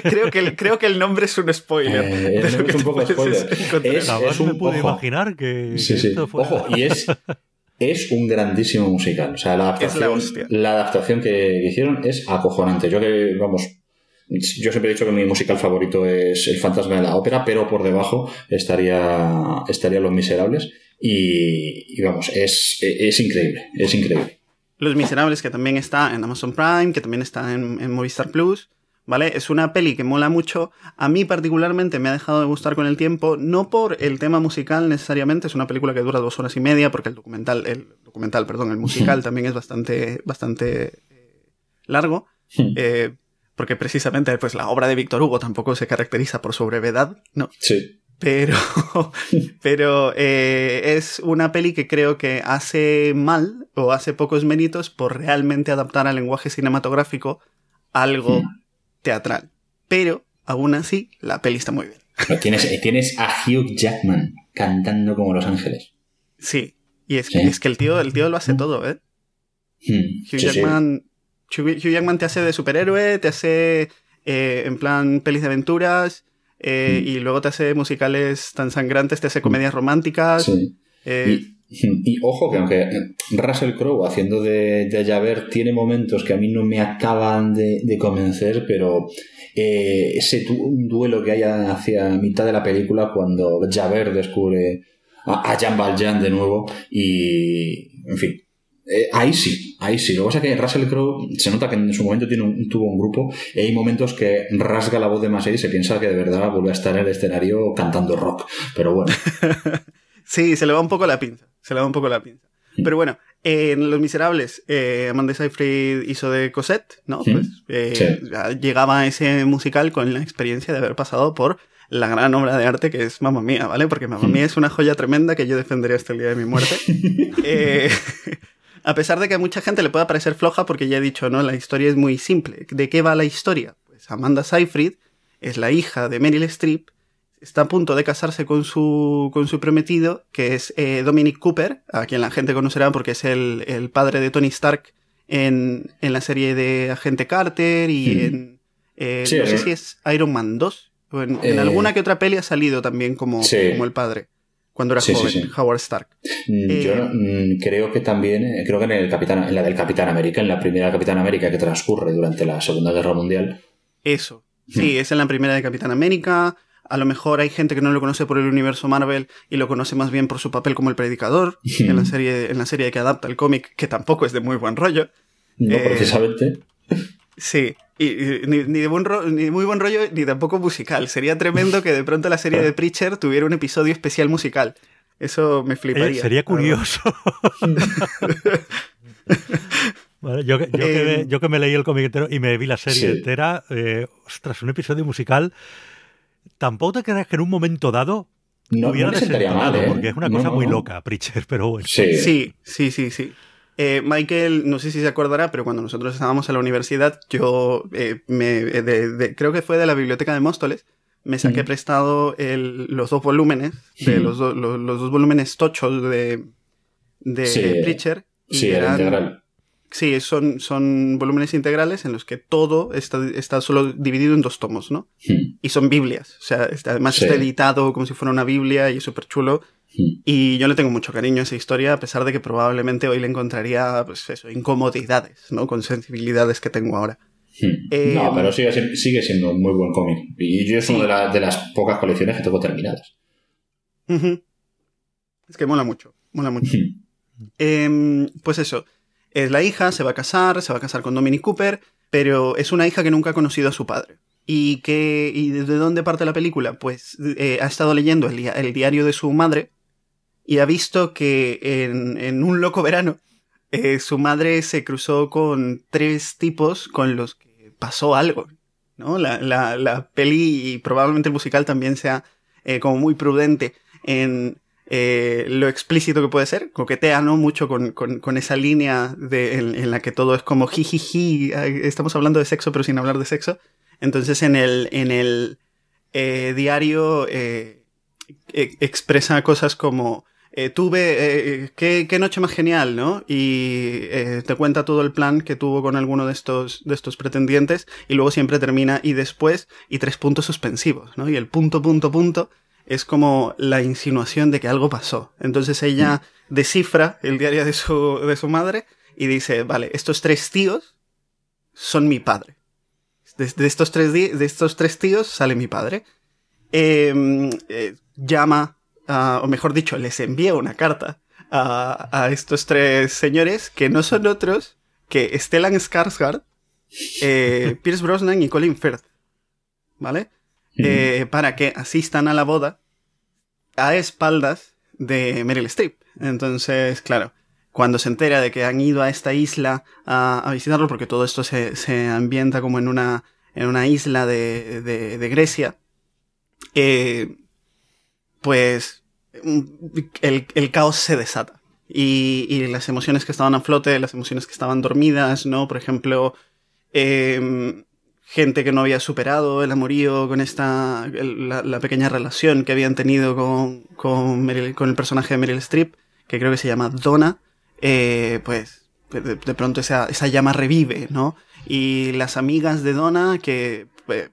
creo, que el, creo que el nombre es un spoiler. Eh, es un poco spoiler. Es- un- me pude ojo. imaginar que, Sí, que sí. esto fuera... Ojo, y es, es un grandísimo musical. O sea, la Es la adaptación, la adaptación que, hicieron es acojonante. Yo que, vamos, yo siempre he dicho que mi musical favorito es El fantasma de la ópera, pero por debajo estaría, estaría Los Miserables. Y, y vamos, es, es increíble, es increíble. Los Miserables, que también está en Amazon Prime, que también está en, en Movistar Plus. ¿Vale? Es una peli que mola mucho. A mí particularmente me ha dejado de gustar con el tiempo, no por el tema musical necesariamente, es una película que dura dos horas y media, porque el documental, el documental, perdón, el musical también es bastante, bastante eh, largo. eh, porque precisamente pues, la obra de Víctor Hugo tampoco se caracteriza por su brevedad, ¿no? Sí. Pero, pero eh, es una peli que creo que hace mal o hace pocos méritos por realmente adaptar al lenguaje cinematográfico algo. Teatral. Pero, aún así, la peli está muy bien. Pero Tienes, eh, tienes a Hugh Jackman cantando como Los Ángeles. Sí. Y es que, Sí. es que el, tío, el tío lo hace todo, ¿eh? Hmm, Hugh sí, sí. Jackman, Hugh, Hugh Jackman te hace de superhéroe, te hace eh, en plan pelis de aventuras, eh, Hmm. y luego te hace musicales tan sangrantes, te hace comedias románticas. Sí. eh, Y ojo que aunque Russell Crowe haciendo de, de Javert tiene momentos que a mí no me acaban de, convencer, pero eh, ese duelo que hay hacia mitad de la película cuando Javert descubre a, Jean Valjean de nuevo y, en fin, eh, ahí sí, ahí sí. Lo que pasa es que Russell Crowe se nota que en su momento tiene tuvo un grupo y hay momentos que rasga la voz demasiado y se piensa que de verdad vuelve a estar en el escenario cantando rock. Pero bueno. sí, se le va un poco la pinza. Se le va un poco la pinza. Pero bueno, en Los Miserables, eh, Amanda Seyfried hizo de Cosette, ¿no? Pues eh, llegaba a ese musical con la experiencia de haber pasado por la gran obra de arte que es Mamma Mía, ¿vale? Porque Mamma Mía es una joya tremenda que yo defendería hasta el día de mi muerte. Eh, a pesar de que a mucha gente le pueda parecer floja, porque ya he dicho, ¿no? La historia es muy simple. ¿De qué va la historia? Pues Amanda Seyfried es la hija de Meryl Streep, está a punto de casarse con su, con su prometido, que es eh, Dominic Cooper, a quien la gente conocerá porque es el, padre de Tony Stark en, la serie de Agente Carter y en... Eh, no sé si es Iron Man 2. en, eh, alguna que otra peli ha salido también como, como el padre cuando era joven, Howard Stark. Mm, yo mm, creo que también, creo que en, el Capitán, en la del Capitán América, en la primera Capitán América que transcurre durante la Segunda Guerra Mundial. Eso. Sí, es en la primera de Capitán América. A lo mejor hay gente que no lo conoce por el universo Marvel y lo conoce más bien por su papel como el predicador en la serie en la serie que adapta el cómic, que tampoco es de muy buen rollo. No, eh, precisamente. Sí, y, ni, de buen ni muy buen rollo ni tampoco musical. Sería tremendo que de pronto la serie de Preacher tuviera un episodio especial musical. Eso me fliparía. Eh, sería curioso. yo, que, eh, yo, que me, leí el cómic entero y me vi la serie entera, ostras, un episodio musical tampoco te creas que en un momento dado no, hubiera no mal, ¿eh? porque es una cosa muy loca, Preacher, pero bueno. Sí, sí, sí, sí. Eh, Michael, no sé si se acordará, pero cuando nosotros estábamos en la universidad, yo eh, me, creo que fue de la biblioteca de Móstoles, me saqué prestado los dos volúmenes, de los, dos volúmenes tochos de, de Preacher. sí, eran, Sí, son, son volúmenes integrales en los que todo está, está solo dividido en dos tomos, ¿no? Hmm. Y son Biblias. O sea, además está editado como si fuera una Biblia y es súper chulo. Hmm. Y yo le tengo mucho cariño a esa historia, a pesar de que probablemente hoy le encontraría, pues eso, incomodidades, ¿no? Con sensibilidades que tengo ahora. Hmm. Eh, no, pero sigue, sigue, siendo un muy buen cómic. Y yo es una de, las pocas colecciones que tengo terminadas. Es que mola mucho, mola mucho. Em, pues eso. Es la hija, se va a casar, se va a casar con Dominic Cooper, pero es una hija que nunca ha conocido a su padre. ¿Y, que, y desde dónde parte la película? Pues eh, ha estado leyendo el, diario de su madre y ha visto que en, un loco verano eh, su madre se cruzó con tres tipos con los que pasó algo. ¿no? La, la, peli y probablemente el musical también sea eh, como muy prudente en eh, lo explícito que puede ser, coquetea ¿no? mucho con, con, esa línea en, la que todo es como jijiji, estamos hablando de sexo pero sin hablar de sexo. Entonces en el, en el eh, diario eh, e, expresa cosas como tuve, qué, qué, noche más genial, ¿no? Y te cuenta todo el plan que tuvo con alguno de estos, de estos pretendientes y luego siempre termina y después y tres puntos suspensivos, ¿no? Y el punto, punto, punto es como la insinuación de que algo pasó. Entonces ella mm. descifra el diario de su, de su madre y dice, vale, estos tres tíos son mi padre. De, estos, tres de estos tres tíos sale mi padre. Em, eh, llama, o mejor dicho, les envía una carta a, estos tres señores que no son otros que Stellan Skarsgård, eh, Pierce Brosnan y Colin Firth. ¿Vale? Eh, para que asistan a la boda a espaldas de Meryl Streep. Entonces, claro, cuando se entera de que han ido a esta isla a, visitarlo, porque todo esto se, ambienta como en una, en una isla de, de, Grecia, eh, pues el, el, caos se desata. Y, y, las emociones que estaban a flote, las emociones que estaban dormidas, ¿no? Por ejemplo, eh, gente que no había superado el amorío con esta la, pequeña relación que habían tenido con, con, el personaje de Meryl Streep, que creo que se llama Donna, eh, pues de, pronto esa, esa, llama revive, ¿no? Y las amigas de Donna, que pues,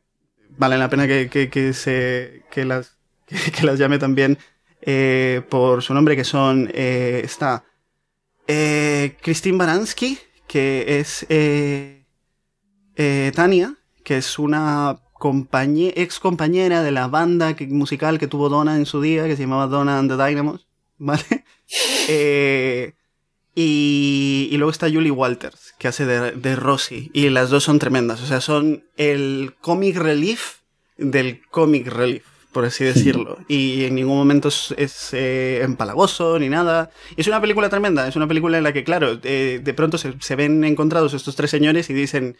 valen la pena que, que, que se, que, las, que, las llame también eh, por su nombre, que son, eh, está eh, Christine Baranski, que es eh, Tania, que es una compañe ex compañera de la banda que- musical que tuvo Donna en su día, que se llamaba Donna and the Dynamos, ¿vale? Eh, y, y luego está Julie Walters, que hace de, de Rosie, y las dos son tremendas, o sea, son el comic relief del comic relief, por así decirlo, y en ningún momento es, es, eh, empalagoso ni nada. Y es una película tremenda, es una película en la que, claro, eh, de pronto se, se ven encontrados estos tres señores y dicen,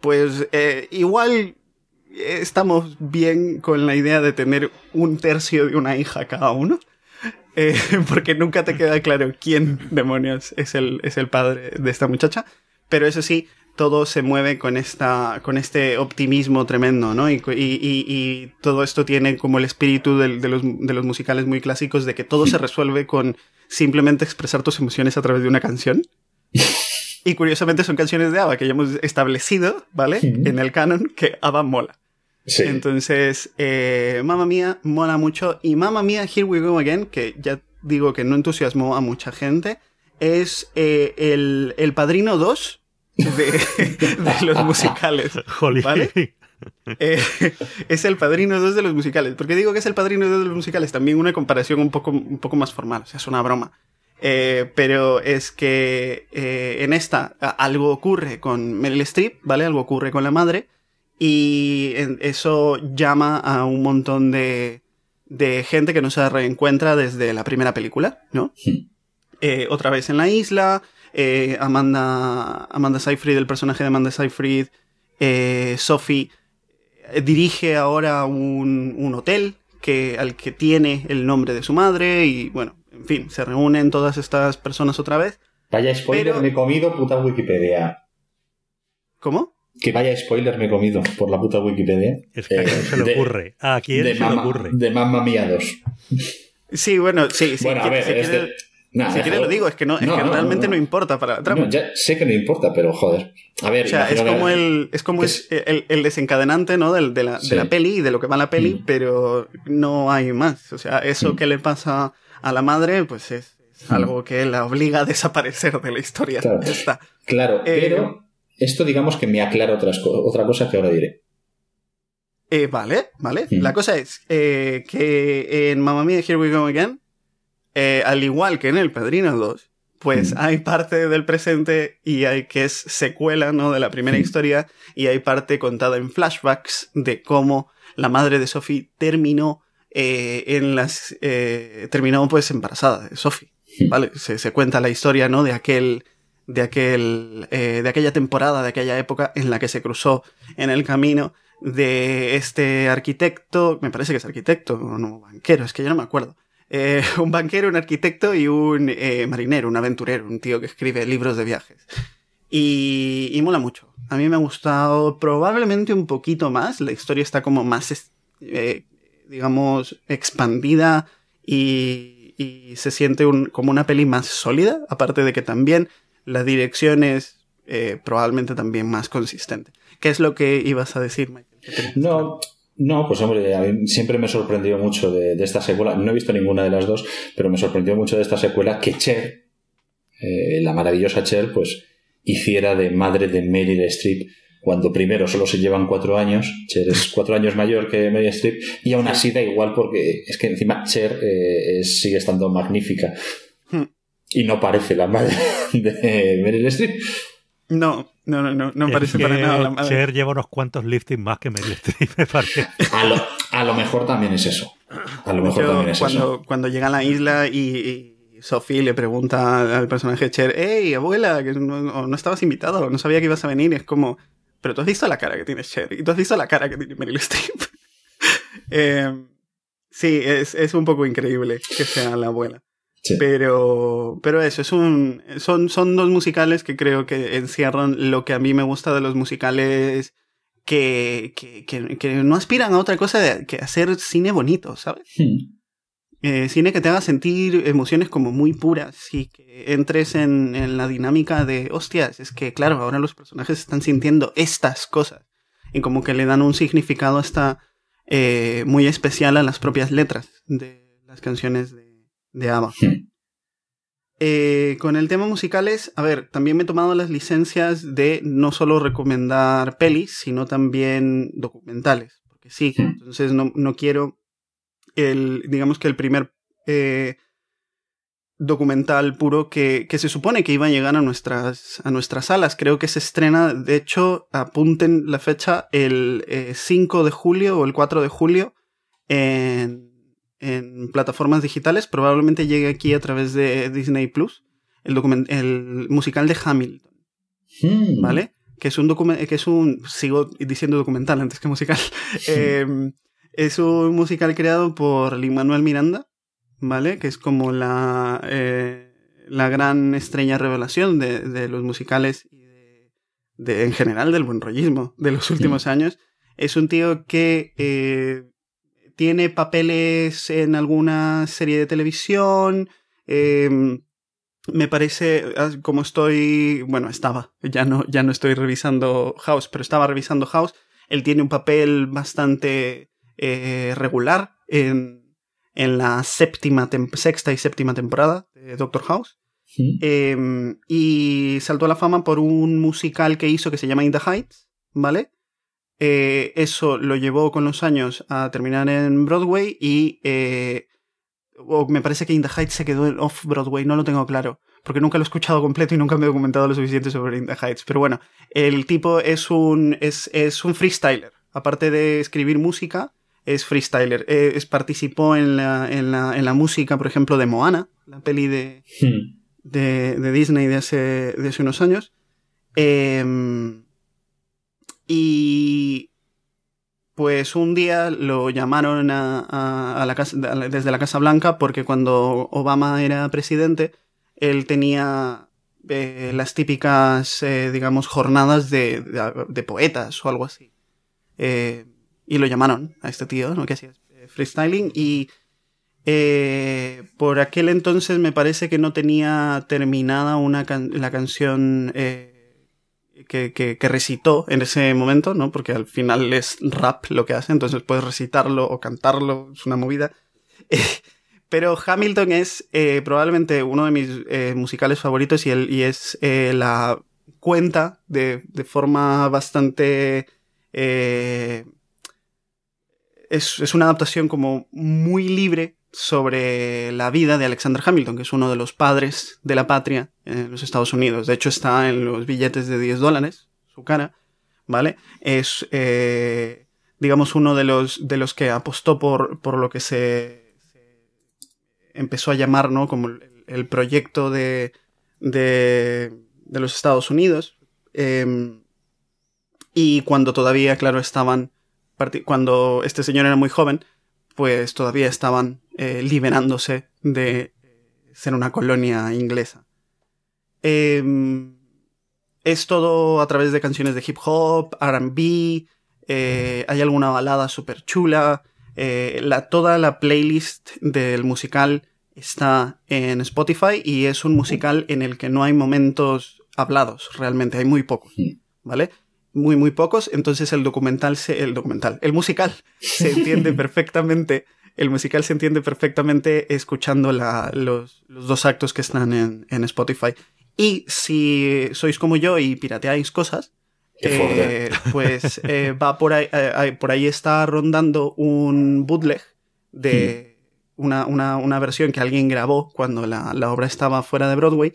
pues eh, igual estamos bien con la idea de tener un tercio de una hija cada uno. Eh, porque nunca te queda claro quién demonios es el, es el padre de esta muchacha. Pero eso sí, todo se mueve con, esta, con este optimismo tremendo, ¿no? Y, y, y, y todo esto tiene como el espíritu de, los, de los musicales muy clásicos de que todo se resuelve con simplemente expresar tus emociones a través de una canción. Y curiosamente son canciones de ABBA que ya hemos establecido, ¿vale? Ujú. En el canon que ABBA mola. Sí. Entonces, eh, Mamma Mía mola mucho. Y Mamma Mía, Here We Go Again, que ya digo que no entusiasmó a mucha gente, es eh, el, el Padrino 2 de, de los musicales. ¿Vale? Eh, es el Padrino 2 de los musicales. ¿Por qué digo que es el Padrino 2 de los musicales? También una comparación un poco, un poco más formal, o sea, es una broma. Eh, pero es que eh, en esta algo ocurre con Meryl Streep, ¿vale? Algo ocurre con la madre. Y eso llama a un montón de, de gente que no se reencuentra desde la primera película, ¿no? Sí. Eh, otra vez en la isla. Amanda, Amanda Seyfried, el personaje de Amanda Seyfried, Sophie, dirige ahora un, un hotel que, al que tiene el nombre de su madre y bueno, en fin, se reúnen todas estas personas otra vez. Vaya spoiler Pero- me he comido, puta Wikipedia. ¿Cómo? Que vaya spoiler me he comido por la puta Wikipedia. Es que a quién Eh, se le de- ocurre. ¿A quién de se le ocurre? De Mamma Mía 2. Sí, bueno, sí, sí. bueno, a ver, si este- quiere, Nah, si quiere déjalo. lo digo, es que, no, es que no, realmente no, no. importa para la trama. No, ya sé que no importa, pero joder. A ver, O sea, es como el, es como es el, el desencadenante, ¿no? De, la, Sí. de la peli y de lo que va la peli, Mm. pero no hay más. O sea, eso Mm. que le pasa a la madre, pues es, es Mm. algo que la obliga a desaparecer de la historia. Claro. Está. Claro, Eh, pero esto digamos que me aclara otras otra cosa que ahora diré. Eh, vale, vale. Mm. La cosa es eh, que en Mamma Mia, Here We Go Again, al igual que en El Padrino 2, pues Mm. hay parte del presente y hay que es secuela, ¿no? De la primera Mm. historia y hay parte contada en flashbacks de cómo la madre de Sophie terminó eh, en las... eh, terminó pues embarazada de Sophie, Mm. ¿vale? Se, se cuenta la historia, ¿no? De aquel... De, aquel, eh, de aquella temporada, de aquella época en la que se cruzó en el camino de este arquitecto, me parece que es arquitecto, o no, banquero, es que yo no me acuerdo. Eh, un banquero, un arquitecto y un eh, marinero, un aventurero, un tío que escribe libros de viajes. Y, y mola mucho. A mí me ha gustado probablemente un poquito más. La historia está como más, eh, digamos, expandida y, se siente como una peli más sólida. Aparte de que también la dirección es eh, probablemente también más consistente. ¿Qué es lo que ibas a decir, Michael? No, no, pues hombre, a mí siempre me sorprendió mucho de, de esta secuela. No he visto ninguna de las dos, pero me sorprendió mucho de esta secuela que Cher, eh, la maravillosa Cher, pues hiciera de madre de Meryl Streep cuando primero solo se llevan cuatro años, Cher es cuatro años mayor que Meryl Streep, y aún así da igual porque es que encima Cher eh, es- sigue estando magnífica. Hmm. Y no parece la madre de Meryl Streep. No, no, no, no, no Es parece que para nada la madre. Cher lleva unos cuantos liftings más que Meryl Streep, me parece. A lo, a lo mejor también es eso. A lo mejor Yo, también es eso. cuando, cuando llega a la isla y, y Sophie le pregunta al personaje Cher, hey, abuela, que no- no estabas invitado, no sabía que ibas a venir, es como, pero tú has visto la cara que tiene Cher y tú has visto la cara que tiene Meryl Streep. Eh, sí, es, es un poco increíble que sea la abuela. Sí. Pero, pero eso, es un, son, son dos musicales que creo que encierran lo que a mí me gusta de los musicales que, que, que, que no aspiran a otra cosa que hacer cine bonito, ¿sabes? Hmm. Eh, cine que te haga sentir emociones como muy puras y que entres en, en la dinámica de, hostias, es que claro, ahora los personajes están sintiendo estas cosas y como que le dan un significado hasta eh, muy especial a las propias letras de las canciones de, de ABBA. Hmm. Eh, con el tema musicales, a ver, también me he tomado las licencias de no solo recomendar pelis, sino también documentales. Porque sí, Hmm. entonces no, no quiero el, digamos que el primer eh, documental puro que, que se supone que iba a llegar a nuestras, a nuestras salas. Creo que se estrena, de hecho, apunten la fecha, el eh, 5 de julio o el 4 de julio en, en plataformas digitales. Probablemente llegue aquí a través de Disney Plus. El, document- el musical de Hamilton, Hmm. ¿vale? Que es un documental, que es un, sigo diciendo documental antes que musical. Eh, es un musical creado por Lin Manuel Miranda, ¿vale? Que es como la, eh, la gran estrella revelación de, de los musicales y de, de- en general del buen rollismo de los últimos años. Es un tío que eh, tiene papeles en alguna serie de televisión. eh, me parece, como estoy, bueno, estaba, ya no, ya no estoy revisando House, pero estaba revisando House. Él tiene un papel bastante eh, regular en, en la séptima, sexta y séptima temporada de Doctor House. Eh, y saltó a la fama por un musical que hizo que se llama In the Heights, ¿vale? Eh, eso lo llevó con los años a terminar en Broadway y eh, o me parece que In the Heights se quedó en off-Broadway, no lo tengo claro, porque nunca lo he escuchado completo y nunca me he documentado lo suficiente sobre In the Heights. Pero bueno, el tipo es un, es, es un freestyler. Aparte de escribir música, es freestyler. Eh, es, participó en la, en, la, en la música, por ejemplo, de Moana, la peli de, Hmm. de, de Disney de hace, de hace unos años. Eh, y pues un día lo llamaron a, a- a la casa, desde la Casa Blanca porque cuando Obama era presidente, él tenía eh, las típicas, eh, digamos, jornadas de, de- de poetas o algo así. Eh, y lo llamaron a este tío, ¿no? Que hacía eh, freestyling y eh, por aquel entonces me parece que no tenía terminada una la canción eh, que, que- recitó en ese momento, ¿no? Porque al final es rap lo que hace, entonces puedes recitarlo o cantarlo, es una movida. Pero Hamilton es probablemente uno de mis musicales favoritos y, el, y es la cuenta de, de forma bastante... es, es una adaptación como muy libre sobre la vida de Alexander Hamilton, que es uno de los padres de la patria en los Estados Unidos. De hecho, está en los billetes de 10 dólares, su cara, ¿vale? Es, eh, digamos, uno de los, de los que apostó por, por lo que se, empezó a llamar, ¿no? Como el, proyecto de, de, de los Estados Unidos. Eh, y cuando todavía, claro, estaban, cuando este señor era muy joven, pues todavía estaban eh, liberándose de ser una colonia inglesa. Eh, es todo a través de canciones de hip hop, RB, eh, hay alguna balada súper chula. eh, la, toda la playlist del musical está en Spotify y es un musical en el que no hay momentos hablados, realmente, hay muy pocos, ¿vale? Muy, muy pocos, entonces el documental, se, el documental, el musical se entiende perfectamente, el musical se entiende perfectamente escuchando la, los, los dos actos que están en, en Spotify. Y si sois como yo y pirateáis cosas, eh, pues eh, va por ahí, eh, eh, por ahí está rondando un bootleg de una, una, una versión que alguien grabó cuando la, la obra estaba fuera de Broadway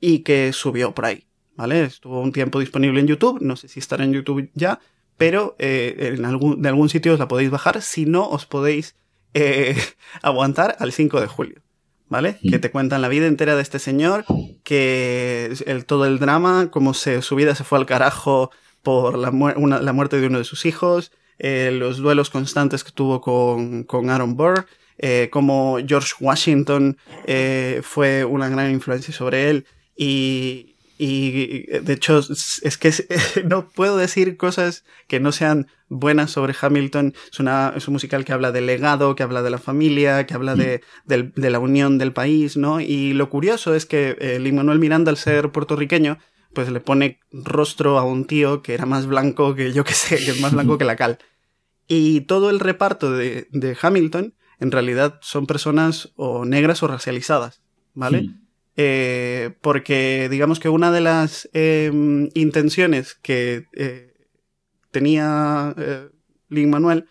y que subió por ahí, ¿vale? Estuvo un tiempo disponible en YouTube, no sé si estará en YouTube ya, pero eh, en algún, de algún sitio os la podéis bajar, si no os podéis eh, aguantar al 5 de julio. ¿Vale? Mm. Que te cuentan la vida entera de este señor, que el, todo el drama, cómo se, su vida se fue al carajo por la, mu- una- la muerte de uno de sus hijos, eh, los duelos constantes que tuvo con, con Aaron Burr, eh, cómo George Washington eh, fue una gran influencia sobre él y, y de hecho es que no puedo decir cosas que no sean buenas sobre Hamilton. Es, una, es un musical que habla del legado, que habla de la familia, que habla de, de la unión del país, ¿no? Y lo curioso es que eh, Lin Manuel Miranda, al ser puertorriqueño, pues le pone rostro a un tío que era más blanco que yo que sé, que es más blanco que la cal. Y todo el reparto de, de Hamilton, en realidad son personas o negras o racializadas, ¿vale? Hmm. Eh, porque digamos que una de las em, intenciones que eh, tenía eh, Lin Manuel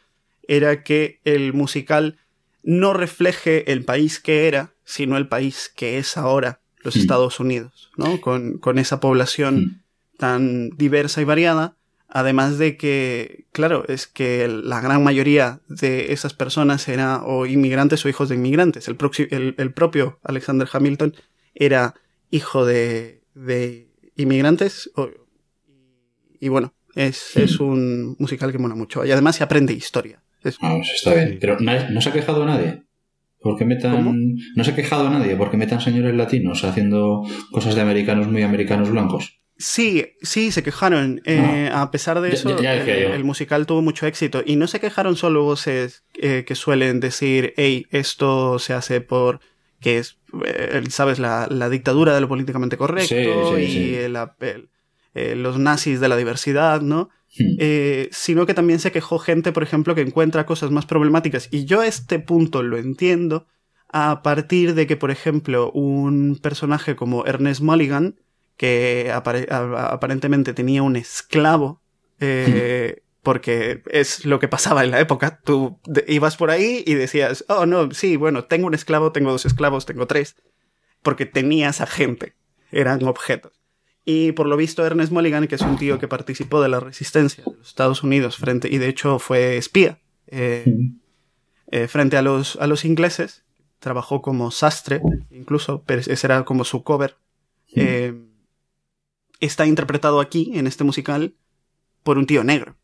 era que el musical no refleje el país que era, sino el país que es ahora, los Hmm. Estados Unidos, ¿no? Con, con esa población Hmm. tan diversa y variada, además de que, claro, es que la gran mayoría de esas personas eran o inmigrantes o hijos de inmigrantes. El, el, el propio Alexander Hamilton era hijo de, de inmigrantes o- y, bueno, es, es un musical que mola mucho. Y además se aprende historia. Es- Vamos, está bien. Pero nadie- no se ha quejado nadie. Porque metan. ¿Cómo? No se ha quejado nadie porque metan señores latinos haciendo cosas de americanos muy americanos blancos. Sí, sí, se quejaron. Eh, a pesar de Ya- eso, ya- ya decía el, yo. el musical tuvo mucho éxito. Y no se quejaron solo voces eh, que suelen decir, hey, esto se hace por que es, eh, sabes, la, la dictadura de lo políticamente correcto Sí, sí, y el- el- eh, los nazis de la diversidad, ¿no? Hmm. Eh, sino que también se quejó gente, por ejemplo, que encuentra cosas más problemáticas. Y yo a este punto lo entiendo a partir de que, por ejemplo, un personaje como Ernest Mulligan, que aparentemente tenía un esclavo, eh, porque es lo que pasaba en la época, tú ibas por ahí y decías, oh no, sí, bueno, tengo un esclavo, tengo dos esclavos, tengo tres, porque tenías a gente, eran objetos. Y por lo visto Ernest Mulligan, que es un tío que participó de la resistencia de los Estados Unidos frente, y de hecho fue espía eh, eh, frente a los, a los ingleses, trabajó como sastre, incluso, pero ese era como su cover. Eh, está interpretado aquí, en este musical, por un tío negro.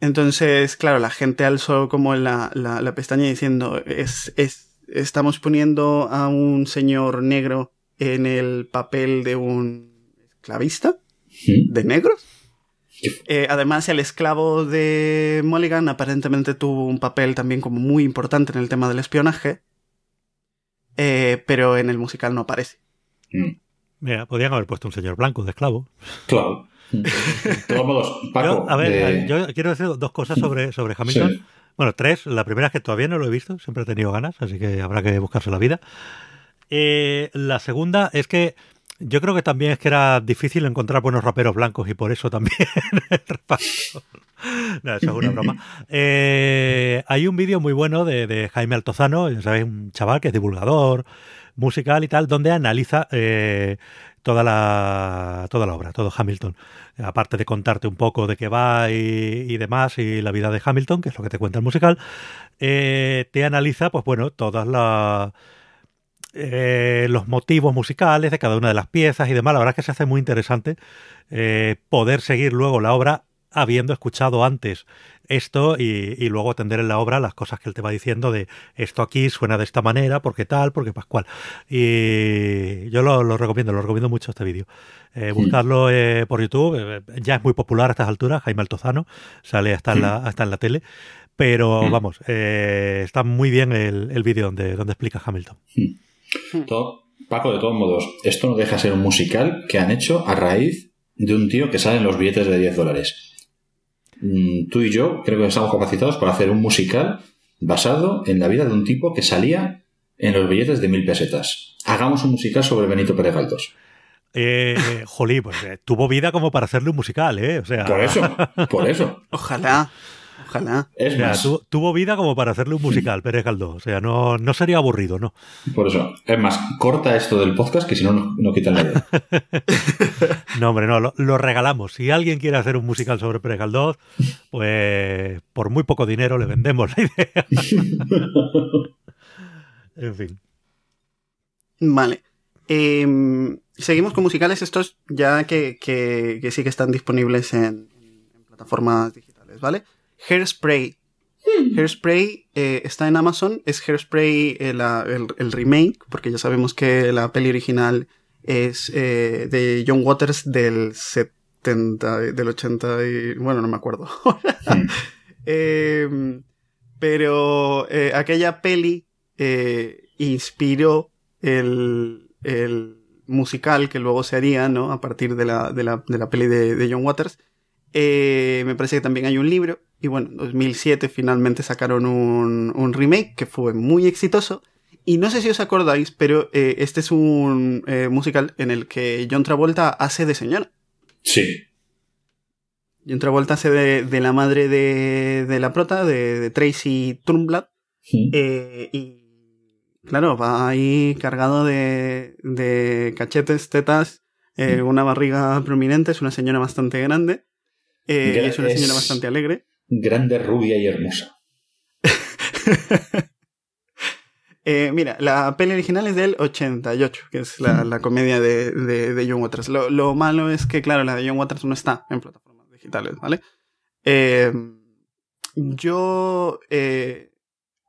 Entonces, claro, la gente alzó como la, la, la pestaña diciendo, es, es, estamos poniendo a un señor negro en el papel de un esclavista de negros. Eh, además, el esclavo de Mulligan aparentemente tuvo un papel también como muy importante en el tema del espionaje, eh, pero en el musical no aparece. Hmm. Mira, podrían haber puesto un señor blanco de esclavo. Claro. De todos modos, Paco. Yo, a ver, eh, yo quiero decir dos cosas sobre, sobre Hamilton. sí. Bueno, tres. La primera es que todavía no lo he visto, siempre he tenido ganas, así que habrá que buscarse la vida. Eh, la segunda es que yo creo que también es que era difícil encontrar buenos raperos blancos y por eso también el reparto. No, eso es una broma. Eh, hay un vídeo muy bueno de, de Jaime Altozano, ya sabéis, un chaval que es divulgador musical y tal, donde analiza eh, toda la toda la obra, todo Hamilton. Aparte de contarte un poco de qué va y, y demás, y la vida de Hamilton, que es lo que te cuenta el musical, eh, te analiza, pues bueno, todas las eh, los motivos musicales de cada una de las piezas y demás. La verdad es que se hace muy interesante eh, poder seguir luego la obra habiendo escuchado antes esto y, y luego atender en la obra las cosas que él te va diciendo de esto aquí suena de esta manera, porque tal, porque pascual. Y yo lo, lo recomiendo, lo recomiendo mucho este vídeo. Eh, buscarlo eh, por YouTube, eh, ya es muy popular a estas alturas, Jaime Altozano, sale hasta en la, hasta en la tele, pero vamos, eh, está muy bien el, el vídeo donde, donde explica Hamilton. Todo- Paco, de todos modos, esto no deja de ser un musical que han hecho a raíz de un tío que sale en los billetes de 10 dólares. Mm, Tú y yo creo que estamos capacitados para hacer un musical basado en la vida de un tipo que salía en los billetes de mil pesetas. Hagamos un musical sobre Benito Pérez Galdós. Eh, jolí, pues eh, tuvo vida como para hacerle un musical, ¿eh? O sea, Por eso, por eso. Ojalá, ojalá. Es o sea, más, tu- tuvo vida como para hacerle un musical, Pérez Galdós. O sea, no, no sería aburrido, ¿no? por eso. Es más, corta esto del podcast que si no, no, no quitan la idea. No, hombre, no, lo, lo regalamos. Si alguien quiere hacer un musical sobre Pérez Galdós, pues por muy poco dinero le vendemos la idea. en fin. Vale. Em, seguimos con musicales estos ya que, que- que sí que están disponibles en, en plataformas digitales, ¿vale? Hairspray. Hairspray eh, está en Amazon. Es Hairspray eh, la- el, el remake, porque ya sabemos que la peli original es eh, de John Waters del 70, del 80 y... Bueno, no me acuerdo. Em, pero aquella peli inspiró el, el musical que luego se haría, ¿no? A partir de la, de la, de la peli de, de John Waters. Me parece que también hay un libro. Y bueno, en 2007 finalmente sacaron un, un remake que fue muy exitoso. Y no sé si os acordáis, pero eh, este es un eh, musical en el que John Travolta hace de señora. Sí. John Travolta hace de, de la madre de, de la prota, de, de Tracy Turnblad. Mm. Eh, y claro, va ahí cargado de, de cachetes, tetas, eh, una barriga prominente, es una señora bastante grande. eh, y es una señora bastante alegre. Grande, rubia y hermosa. Eh, mira, la peli original es del 88, que es la, la comedia de, de, de John Waters. Lo, lo malo es que, claro, la de John Waters no está en plataformas digitales, ¿vale? Eh, yo eh,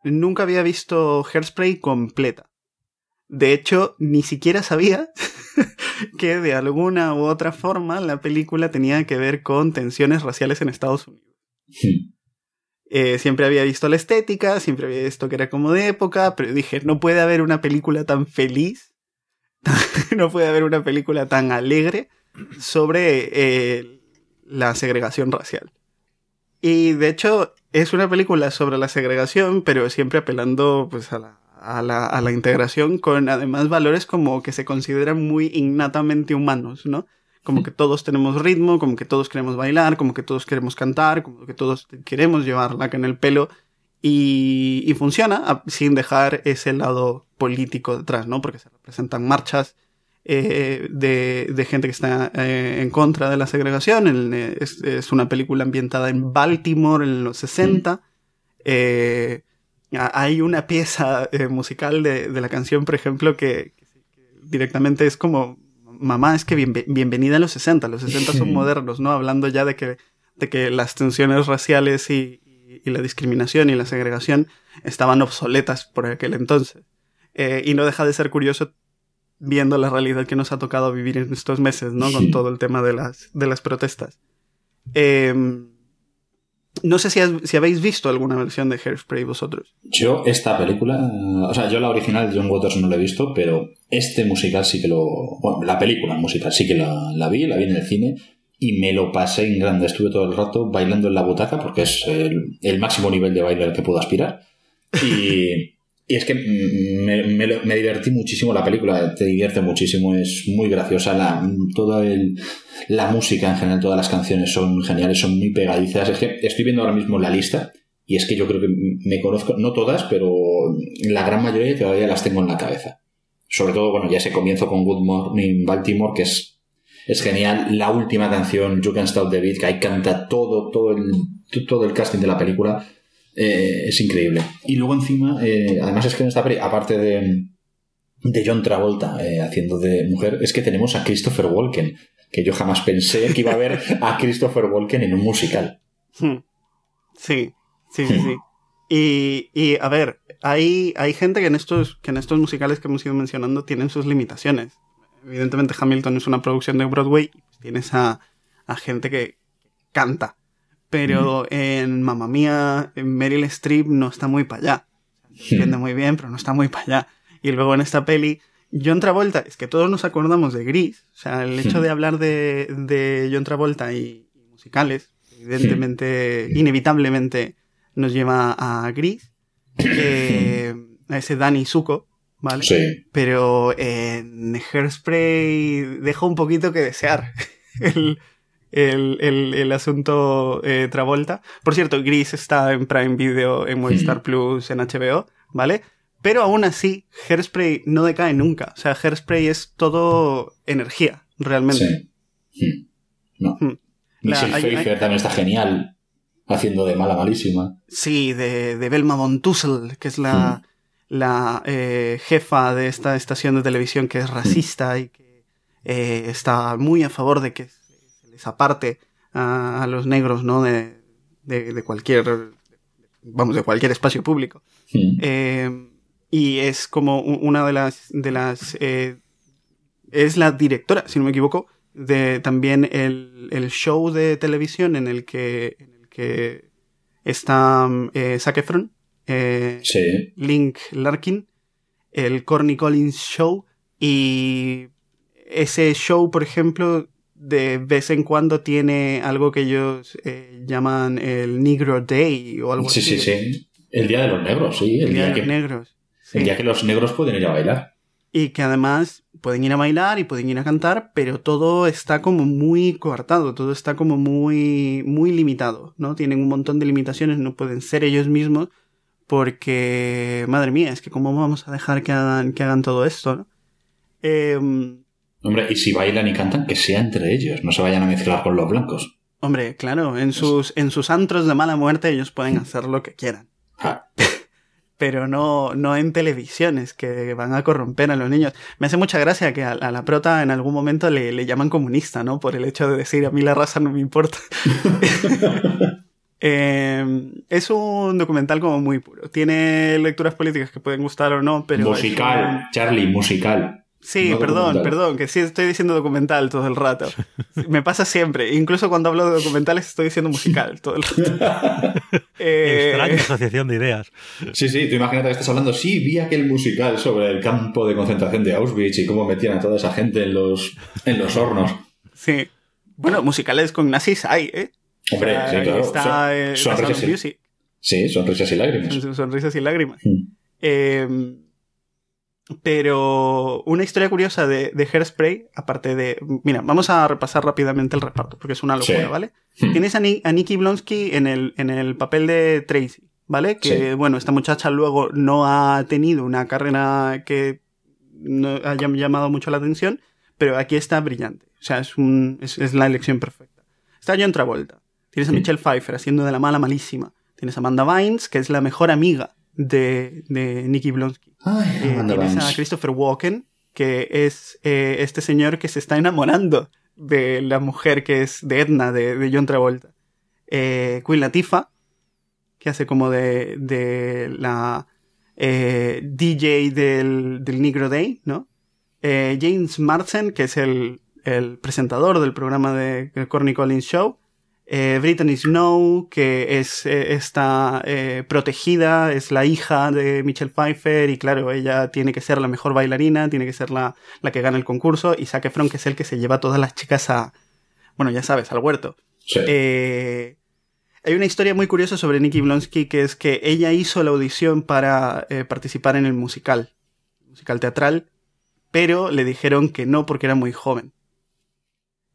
nunca había visto Hairspray completa. De hecho, ni siquiera sabía que de alguna u otra forma la película tenía que ver con tensiones raciales en Estados Unidos. Eh, siempre había visto la estética, siempre había visto que era como de época, pero dije, no puede haber una película tan feliz, no puede haber una película tan alegre sobre eh, la segregación racial. Y de hecho es una película sobre la segregación, pero siempre apelando pues, a, la, a, la, a la integración con además valores como que se consideran muy innatamente humanos, ¿no? Como que todos tenemos ritmo, como que todos queremos bailar, como que todos queremos cantar, como que todos queremos llevar la en el pelo. Y, y funciona a- sin dejar ese lado político detrás, ¿no? Porque se representan marchas eh, de, gente que está eh, en contra de la segregación. Eh, es, una película ambientada en Baltimore en los 60. Eh, a- hay una pieza musical de, la canción, por ejemplo, que directamente es como, mamá, es que bienve- bienvenida a los 60, los 60 son modernos, ¿no? Hablando ya de que, de que las tensiones raciales y, y- y la discriminación y la segregación estaban obsoletas por aquel entonces. Eh, y no deja de ser curioso viendo la realidad que nos ha tocado vivir en estos meses, ¿no? Con todo el tema de las, de las protestas. Em, no sé si, si habéis visto alguna versión de Hairspray vosotros. Yo esta película, o sea, yo la original de John Waters no la he visto, pero este musical sí que lo... Bueno, la película musical sí que la, la vi, la vi en el cine y me lo pasé en grande. Estuve todo el rato bailando en la butaca porque es el, el máximo nivel de baile al que puedo aspirar. Y, y es que me, me divertí muchísimo la película, te divierte muchísimo, es muy graciosa. La, toda el, la música en general, todas las canciones son geniales, son muy pegadizas. Es que estoy viendo ahora mismo la lista y es que yo creo que me conozco, no todas, pero la gran mayoría todavía las tengo en la cabeza. Sobre todo, bueno, ya ese comienzo con Good Morning Baltimore, que es, es genial. La última canción, You Can Stop the Beat, que ahí canta todo, todo el, todo el casting de la película. Eh, es increíble. Y luego encima, eh, además es que en esta peli, aparte de, de John Travolta eh, haciendo de mujer, es que tenemos a Christopher Walken, que yo jamás pensé que iba a ver a Christopher Walken en un musical. Hmm. Sí, sí, sí, sí. Y, y a ver, hay, hay gente que en, estos, que en estos musicales que hemos ido mencionando tienen sus limitaciones. Evidentemente Hamilton es una producción de Broadway y tienes a, a gente que canta. Pero en Mamma Mía, en Meryl Streep no está muy para allá. Se entiende muy bien, pero no está muy para allá. Y luego en esta peli, John Travolta, es que todos nos acordamos de Gris. O sea, el hecho de hablar de, de John Travolta y, y musicales, evidentemente, inevitablemente nos lleva a Gris, eh, a ese Danny Zuko, ¿vale? Sí. Pero en Hairspray deja un poquito que desear el, el, el, el asunto eh, Travolta. Por cierto, Gris está en Prime Video, en Movistar Plus, en HBO, ¿vale? Pero aún así, Hairspray no decae nunca. O sea, Hairspray es todo energía, realmente. Sí. Hmm. No. Hmm. Michelle La- hay- Pfeiffer también está genial, haciendo de mala malísima. Sí, de, de Belma von Tussel, que es la, la eh, jefa de esta estación de televisión que es racista y que eh, está muy a favor de que les aparte a, a los negros, ¿no? De, de, de cualquier, vamos, de cualquier espacio público. Hmm. Eh, y es como una de las, de las, eh, es la directora, si no me equivoco, de también el, el show de televisión en el que, en el que está eh, Zac Efron, eh, Sí. Link Larkin, el Corny Collins Show y ese show, por ejemplo, de vez en cuando tiene algo que ellos eh, llaman el Negro Day o algo Sí, así. sí, sí. El Día de los Negros, sí. El, El Día de que, los Negros. el Sí. día que los negros pueden ir a bailar. Y que además pueden ir a bailar y pueden ir a cantar, pero todo está como muy coartado, todo está como muy, muy limitado, ¿no? Tienen un montón de limitaciones, no pueden ser ellos mismos, porque, madre mía, es que cómo vamos a dejar que hagan, que hagan todo esto, ¿no? Em, Hombre, y si bailan y cantan, que sea entre ellos, no se vayan a mezclar con los blancos. hombre, claro, en sus, en sus antros de mala muerte ellos pueden hacer lo que quieran. Ja. pero no, no en televisiones que van a corromper a los niños. Me hace mucha gracia que a, a la prota en algún momento le, le llaman comunista, ¿no? Por el hecho de decir a mí la raza no me importa. Eh, es un documental como muy puro. Tiene lecturas políticas que pueden gustar o no, pero... musical, un- Charlie, musical. Sí, No perdón, perdón, que sí estoy diciendo documental todo el rato. Me pasa siempre. Incluso cuando hablo de documentales estoy diciendo musical todo el rato. Eh, Extraña asociación de ideas. Sí, sí, tú imagínate que estás hablando, sí, vi aquel musical sobre el campo de concentración de Auschwitz y cómo metían a toda esa gente en los, en los hornos. Sí. Bueno, musicales con nazis hay, ¿eh? Hombre, O sea, sí, claro. Está Son- eh, The sonrisas y- Music, Sí, sonrisas y lágrimas. sonrisas y lágrimas. Mm. Eh, pero una historia curiosa de, de Hairspray, aparte de... Mira, vamos a repasar rápidamente el reparto, porque es una locura, Sí. ¿vale? Mm. Tienes a, Ni- a Nikki Blonsky en el, en el papel de Tracy, ¿vale? Que, Sí. bueno, esta muchacha luego no ha tenido una carrera que no haya llamado mucho la atención, pero aquí está brillante. O sea, es, un, es, es la elección perfecta. Está John Travolta. Tienes a Sí. Michelle Pfeiffer haciendo de la mala malísima. Tienes a Amanda Vines, que es la mejor amiga de, de Nikki Blonsky. Ay, Eh, tienes a. Christopher Walken, que es eh, este señor que se está enamorando de la mujer que es de Edna, de, de John Travolta. Eh, Queen Latifah, que hace como de, de la eh, DJ del, del Negro Day, ¿no? James Marsden, que es el, el presentador del programa de Corny Collins Show. Eh, Brittany Snow, que es eh, esta eh, protegida, es la hija de Michelle Pfeiffer y claro, ella tiene que ser la mejor bailarina, tiene que ser la, la que gana el concurso y Zac Efron, que es el que se lleva a todas las chicas a, bueno, ya sabes, al huerto. Sí. Eh, hay una historia muy curiosa sobre Nikki Blonsky que es que ella hizo la audición para participar en el musical, musical teatral, pero le dijeron que no porque era muy joven.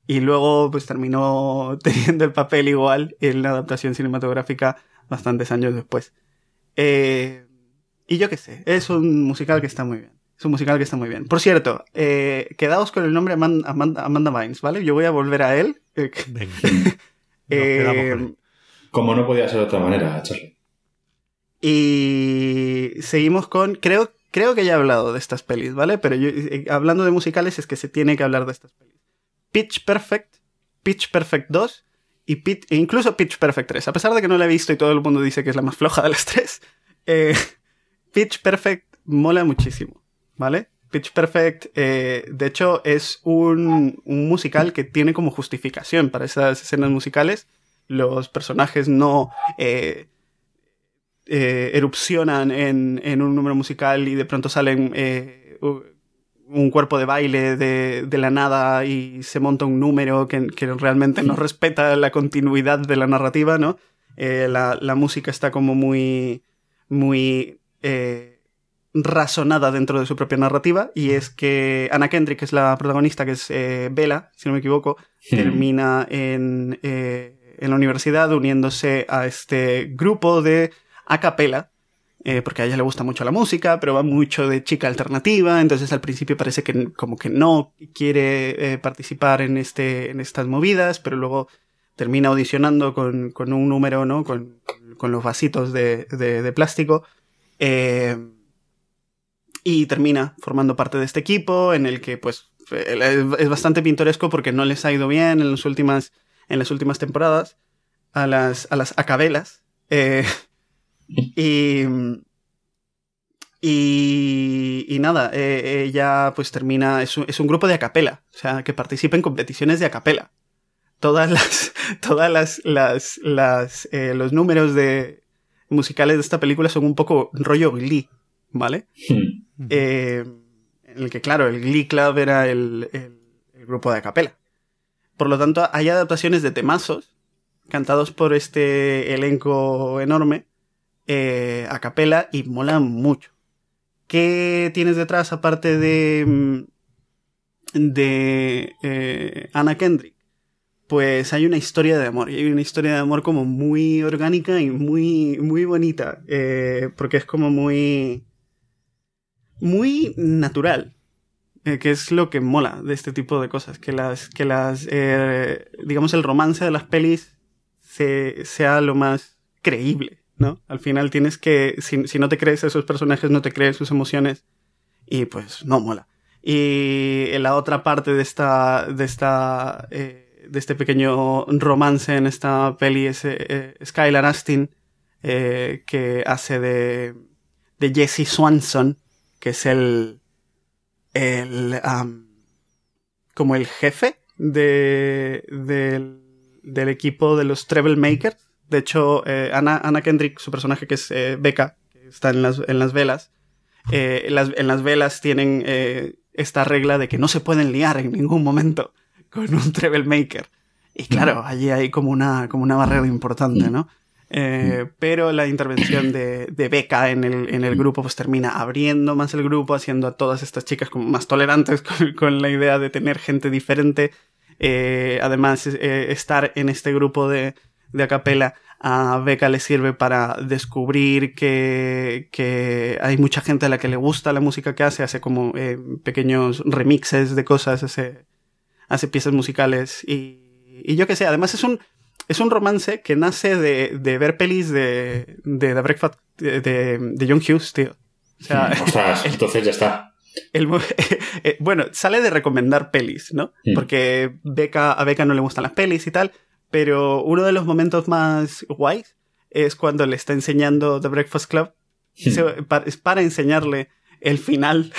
Y luego pues terminó teniendo el papel igual en la adaptación cinematográfica bastantes años después. Eh, y yo qué sé, es un musical que está muy bien. Es un musical que está muy bien. Por cierto, eh, quedaos con el nombre Amanda, Amanda, Amanda Bynes, ¿vale? Yo voy a volver a él. eh, Venga. eh, quedamos con él. Como no podía ser de otra manera, Charlie. Y seguimos con. Creo, creo que ya he hablado de estas pelis, ¿vale? Pero yo, eh, hablando de musicales es que se tiene que hablar de estas pelis. Pitch Perfect, Pitch Perfect 2 y e incluso Pitch Perfect 3. A pesar de que no la he visto y todo el mundo dice que es la más floja de las tres, eh, Pitch Perfect mola muchísimo, ¿vale? Pitch Perfect, eh, de hecho, es un, musical que tiene como justificación para esas escenas musicales. Los personajes no eh, erupcionan en, un número musical y de pronto salen un cuerpo de baile de, de la nada y se monta un número que, que realmente no respeta la continuidad de la narrativa, ¿no? Eh, la, la música está como muy, muy eh, razonada dentro de su propia narrativa y es que Anna Kendrick, que es la protagonista, que es eh, Bella, si no me equivoco, termina en, eh, en la universidad uniéndose a este grupo de a capela, eh, porque a ella le gusta mucho la música, pero va mucho de chica alternativa, entonces al principio parece que como que no quiere eh, participar en, este, en estas movidas, pero luego termina audicionando con, con un número, ¿no? Con, con los vasitos de, de- de plástico. eh, y termina formando parte de este equipo en el que pues eh, es bastante pintoresco porque no les ha ido bien en las últimas, en las últimas temporadas a las, a las acabelas. Eh, y, y, y nada, eh, ella pues termina, es un, es un grupo de acapela, o sea, que participa en competiciones de acapela. Todas las, todas las, las, las eh, los números de musicales de esta película son un poco rollo Glee, ¿vale? Hmm. Eh, en el que, claro, el Glee Club era el, el- el grupo de acapela. Por lo tanto, hay adaptaciones de temazos cantados por este elenco enorme eh, a y molan mucho. ¿Qué tienes detrás aparte de, mm, de eh, Anna Kendrick? Pues hay una historia de amor, y hay una historia de amor como muy orgánica y muy, muy bonita, eh, porque es como muy, muy natural, eh, que es lo que mola de este tipo de cosas, que las, que las, eh, digamos, el romance de las pelis se, sea lo más creíble, ¿no? Al final tienes que, si, si no te crees esos personajes, no te crees sus emociones, y pues no mola. Y en la otra parte de esta, de esta, eh, de este pequeño romance en esta peli es eh, Skylar Astin, eh, que hace de, de Jesse Swanson, que es el, el, como el jefe de, del, del equipo de los Treble Makers. De hecho, eh, Anna, Anna Kendrick, su personaje que es eh, Becca, que está en las, en las velas, eh, en, las, en las velas tienen eh, esta regla de que no se pueden liar en ningún momento con un Treble Maker. Y claro, allí hay como una, como una barrera importante, ¿no? Eh, pero la intervención de, de Becca en el, en el grupo pues termina abriendo más el grupo, haciendo a todas estas chicas como más tolerantes con, con la idea de tener gente diferente. Eh, además, eh, estar en este grupo de, de acapela a Becca le sirve para descubrir que, que hay mucha gente a la que le gusta la música que hace, hace como eh, pequeños remixes de cosas, hace, hace piezas musicales y, y yo qué sé, además es un, es un romance que nace de, de ver pelis de, de The Breakfast de, de, John Hughes, tío. O sea, Ostras, entonces ya está. el eh, bueno, sale de recomendar pelis, ¿no? Mm. Porque Becca, a Becca no le gustan las pelis y tal, pero uno de los momentos más guays es cuando le está enseñando The Breakfast Club. Se- pa- es para enseñarle el final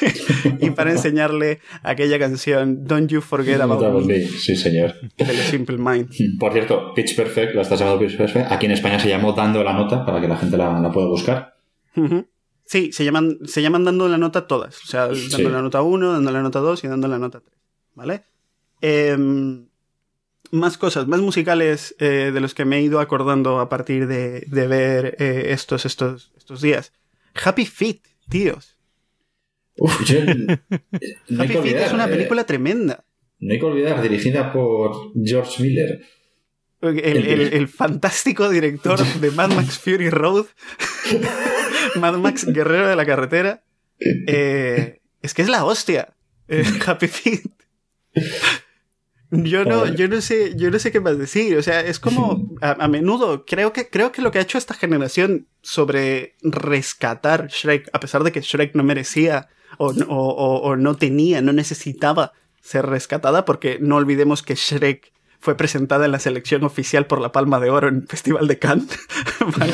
y para enseñarle aquella canción Don't You Forget About Me Sí, señor. de The Simple Mind. Por cierto, Pitch Perfect, la estás llamando Pitch Perfect. Aquí en España se llamó Dando la Nota para que la gente la, la pueda buscar. Sí, se llaman, se llaman dando la nota todas. O sea, dando Sí. la nota 1, dando la nota 2 y dando la nota 3. ¿Vale? Em, más cosas, más musicales eh, de los que me he ido acordando a partir de, de ver eh, estos, estos, estos días. Happy Feet, tíos. Uf, yo, no, hay Happy que Feet olvidar, es una eh, película tremenda. no hay que olvidar, dirigida por George Miller. El, el- el fantástico director de Mad Max Fury Road. Mad Max Guerrero de la Carretera. Eh, es que es la hostia. eh, Happy Feet. Yo no, yo no sé, yo no sé qué más decir. O sea, es como a, a menudo. Creo que, creo que lo que ha hecho esta generación sobre rescatar Shrek, a pesar de que Shrek no merecía o, no- o- o- o no tenía, no necesitaba ser rescatada, porque no olvidemos que Shrek fue presentada en la selección oficial por la Palma de Oro en el Festival de Cannes. ¿vale?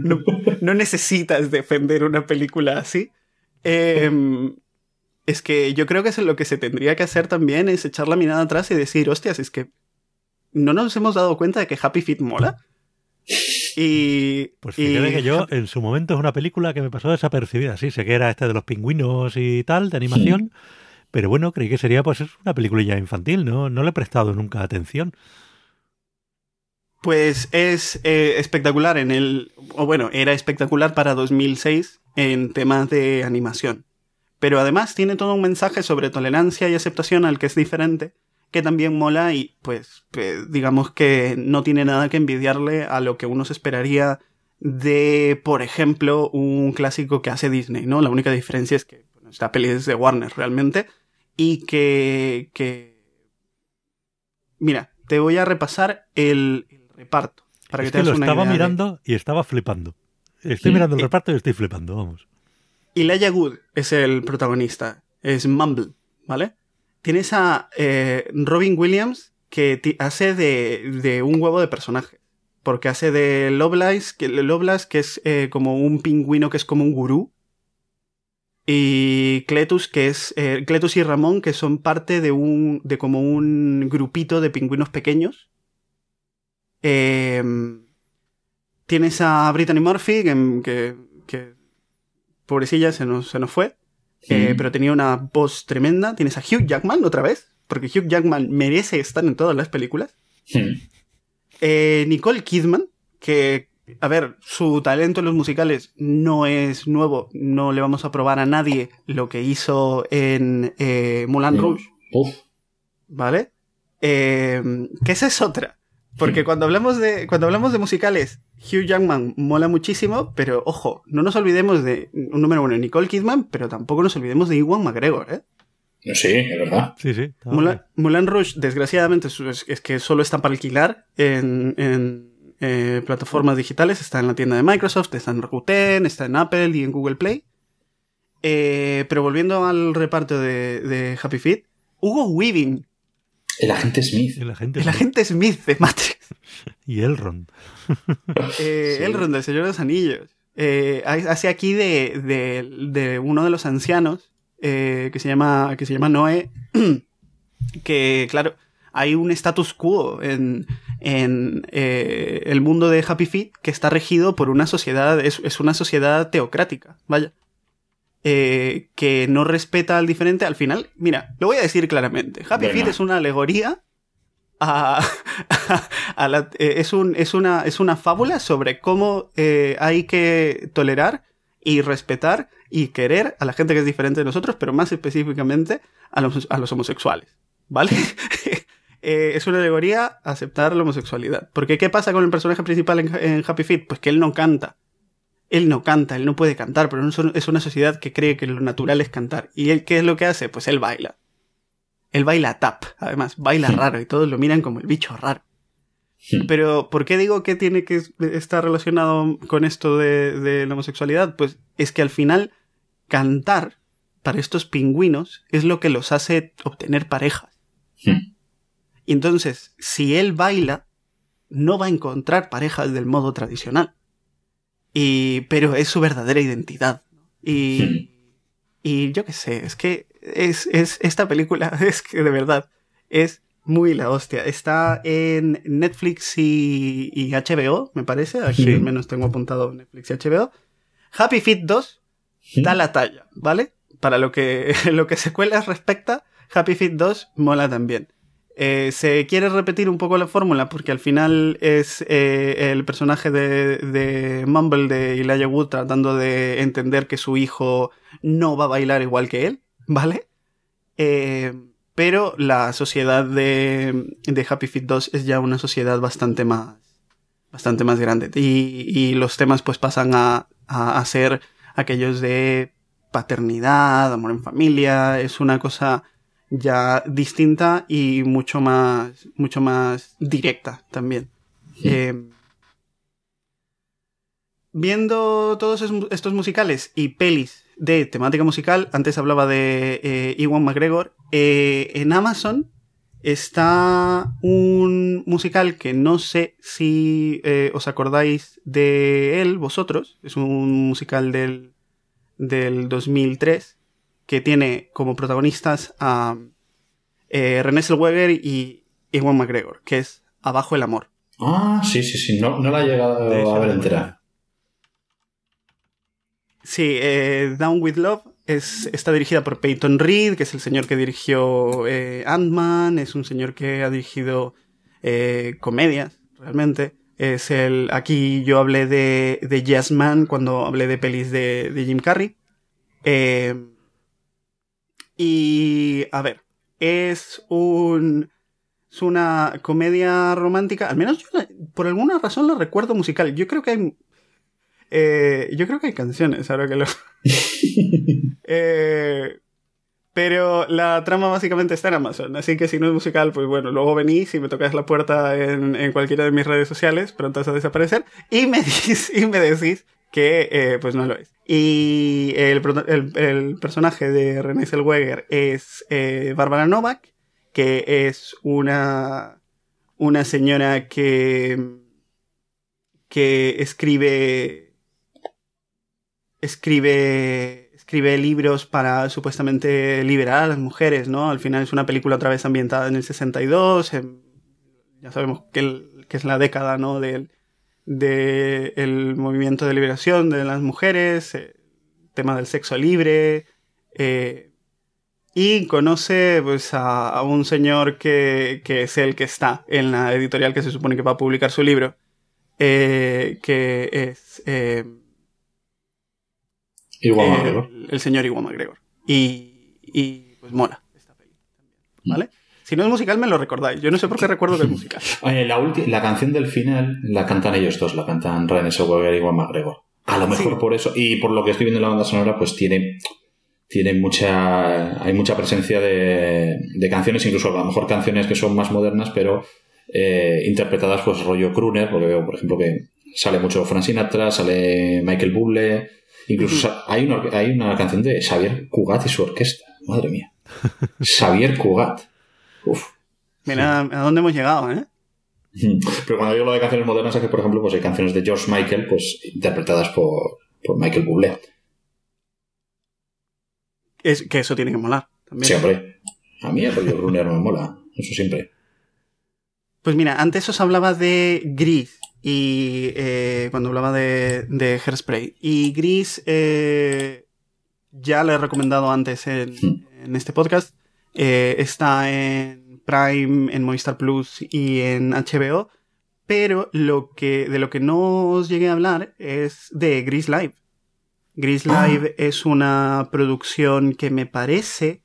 no, no necesitas defender una película así. Em, es que yo creo que eso lo que se tendría que hacer también es echar la mirada atrás y decir, hostias, es que no nos hemos dado cuenta de que Happy Feet mola. Y. Pues y fíjate que yo en su momento es una película que me pasó desapercibida. Sí, sé que era este de los pingüinos y tal, de animación. Pero bueno, creí que sería pues es una peliculilla infantil, ¿no? No le he prestado nunca atención. Pues es eh, espectacular en el. O bueno, era espectacular para 2006 en temas de animación. Pero además tiene todo un mensaje sobre tolerancia y aceptación al que es diferente, que también mola y pues, pues, digamos que no tiene nada que envidiarle a lo que uno se esperaría de, por ejemplo, un clásico que hace Disney, ¿no? La única diferencia es que bueno, esta peli es de Warner realmente y que, que... Mira, te voy a repasar el, el reparto. Para que te que lo una estaba idea de- mirando y estaba flipando. Estoy mirando el Eh. reparto y estoy flipando, vamos. Elijah Wood es el protagonista, es Mumble, ¿vale? Tienes a eh, Robin Williams que hace de, de un huevo de personaje. Porque hace de Lovelace, que, es eh, como un pingüino que es como un gurú. Y Cletus, que es. eh, Cletus y Ramón, que son parte de un. de como un grupito de pingüinos pequeños. Em, tienes a Brittany Murphy, que, que pobrecilla se nos, se nos fue. Eh, pero tenía una voz tremenda. Tienes a Hugh Jackman otra vez. porque Hugh Jackman merece estar en todas las películas. Eh, Nicole Kidman, que, a ver, su talento en los musicales no es nuevo, no le vamos a probar a nadie lo que hizo en eh, Moulin Rouge, Uf. ¿vale? Eh, que esa es otra. Porque cuando hablamos de, cuando hablamos de musicales, Hugh Jackman mola muchísimo, pero ojo, no nos olvidemos de un número uno, Nicole Kidman, pero tampoco nos olvidemos de Iwan McGregor, ¿eh? Sí, es verdad. Sí, sí. Moulin Rouge, desgraciadamente, es, es- es que solo está para alquilar en, en, eh, plataformas digitales. Está en la tienda de Microsoft, está en Rakuten, está en Apple y en Google Play. Eh, pero volviendo al reparto de, de Happy Feet, Hugo Weaving, El agente Smith. El agente Smith de Matrix, Y Elrond. eh, Sí. Elrond del Señor de los Anillos, eh, hace aquí de, de, de uno de los ancianos eh, que, se llama, que se llama Noé, que claro, hay un status quo en, en eh, el mundo de Happy Feet que está regido por una sociedad, es, es una sociedad teocrática, vaya. Eh, que no respeta al diferente. Al final, mira, lo voy a decir claramente. Happy Venga. Feet es una alegoría a, a la- eh, es, un, es, una, es una fábula sobre cómo eh, hay que tolerar y respetar y querer a la gente que es diferente de nosotros, pero más específicamente a los, a los homosexuales. ¿Vale? Eh, es una alegoría aceptar la homosexualidad. Porque ¿qué pasa con el personaje principal en, en Happy Feet? Pues que él no canta. Él no canta, él no puede cantar, pero es una sociedad que cree que lo natural es cantar. ¿Y él qué es lo que hace? Pues él baila. Él baila tap, además, baila raro y todos lo miran como el bicho raro. Pero, ¿por qué digo que tiene que estar relacionado con esto de, de la homosexualidad? Pues es que al final, cantar para estos pingüinos es lo que los hace obtener parejas. Hmm. Y entonces, si él baila, no va a encontrar parejas del modo tradicional. Y, pero es su verdadera identidad. Y, y yo qué sé, es que es, es, esta película es que de verdad es muy la hostia. Está en Netflix y, y HBO, me parece. Aquí Sí. al menos tengo apuntado Netflix y HBO. Happy Feet 2 da la talla, ¿vale? Para lo que, lo que secuelas respecta, Happy Feet 2 mola también. Eh, se quiere repetir un poco la fórmula porque al final es eh, el personaje de, de Mumble de Elijah Wood tratando de entender que su hijo no va a bailar igual que él, ¿vale? Eh, pero la sociedad de, de Happy Feet 2 es ya una sociedad bastante más bastante más grande y, y los temas pues pasan a, a, a ser aquellos de paternidad, amor en familia, es una cosa ya distinta y mucho más, mucho más directa también. Eh, viendo todos es- estos musicales y pelis de temática musical, antes hablaba de eh, Ewan McGregor, eh, en Amazon está un musical que no sé si eh, os acordáis de él vosotros, es un musical del, del 2003 que tiene como protagonistas a eh, René Zellweger y Ewan McGregor, que es Abajo el amor. Ah, sí, sí, sí. No, no la he llegado a ver entera. Sí, eh, Down with Love es, está dirigida por Peyton Reed, que es el señor que dirigió eh, Ant-Man, es un señor que ha dirigido eh, comedias, realmente. Es el. Aquí yo hablé de, de Yes Man cuando hablé de pelis de, de Jim Carrey. Eh, y. A ver. Es un. Es una comedia romántica. Al menos yo la- por alguna razón la recuerdo musical. Yo creo que hay. eh, yo creo que hay canciones, ahora que lo. Eh, pero la trama básicamente está en Amazon, así que si no es musical, pues bueno, luego venís y me tocáis la puerta en, en cualquiera de mis redes sociales, pronto vas a desaparecer, y me decís, y me decís que eh, pues no lo es. Y el, el- personaje de René Zellweger es eh, Bárbara Novak, que es una, una señora que, que escribe escribe escribe libros para supuestamente liberar a las mujeres, ¿no? Al final es una película otra vez ambientada en el 62, en- ya sabemos que, el- que es la década, ¿no? Del de el movimiento de liberación de las mujeres, eh, tema del sexo libre, eh, y conoce pues, a, un señor que, es el que está en la editorial que se supone que va a publicar su libro, eh, que es... Eh, El, señor Iwan McGregor. Y, y pues mola esta peli ¿Vale? Si no es musical, me lo recordáis. Yo no sé por qué recuerdo que es musical. la, la canción del final la cantan ellos dos, la cantan René Zellweger y Iwan McGregor. A lo mejor por eso, y por lo que estoy viendo en la banda sonora, pues tiene tiene mucha, hay mucha presencia de, de, canciones, incluso a lo mejor canciones que son más modernas, pero eh, interpretadas pues rollo crooner, porque veo, por ejemplo, que sale mucho Frank Sinatra, sale Michael Bublé, incluso hay, una, hay una canción de Xavier Cugat y su orquesta, madre mía. Xavier Cugat. Uf. Mira a dónde hemos llegado, ¿eh? Pero cuando digo lo de canciones modernas es que, por ejemplo, pues hay canciones de George Michael, pues interpretadas por, por Michael Bublé. Es, que eso tiene que molar. También. Siempre. A mí el rollo Brunner no me mola. Eso siempre. Pues mira, antes os hablaba de Gris. Y eh, cuando hablaba de, de Hairspray. Y Gris eh, ya lo he recomendado antes en, hmm. este podcast. Eh, está en Prime, en Movistar Plus y en HBO. Pero lo que, de lo que no os llegué a hablar es de Gris Live. Gris ah. Live es una producción que me parece,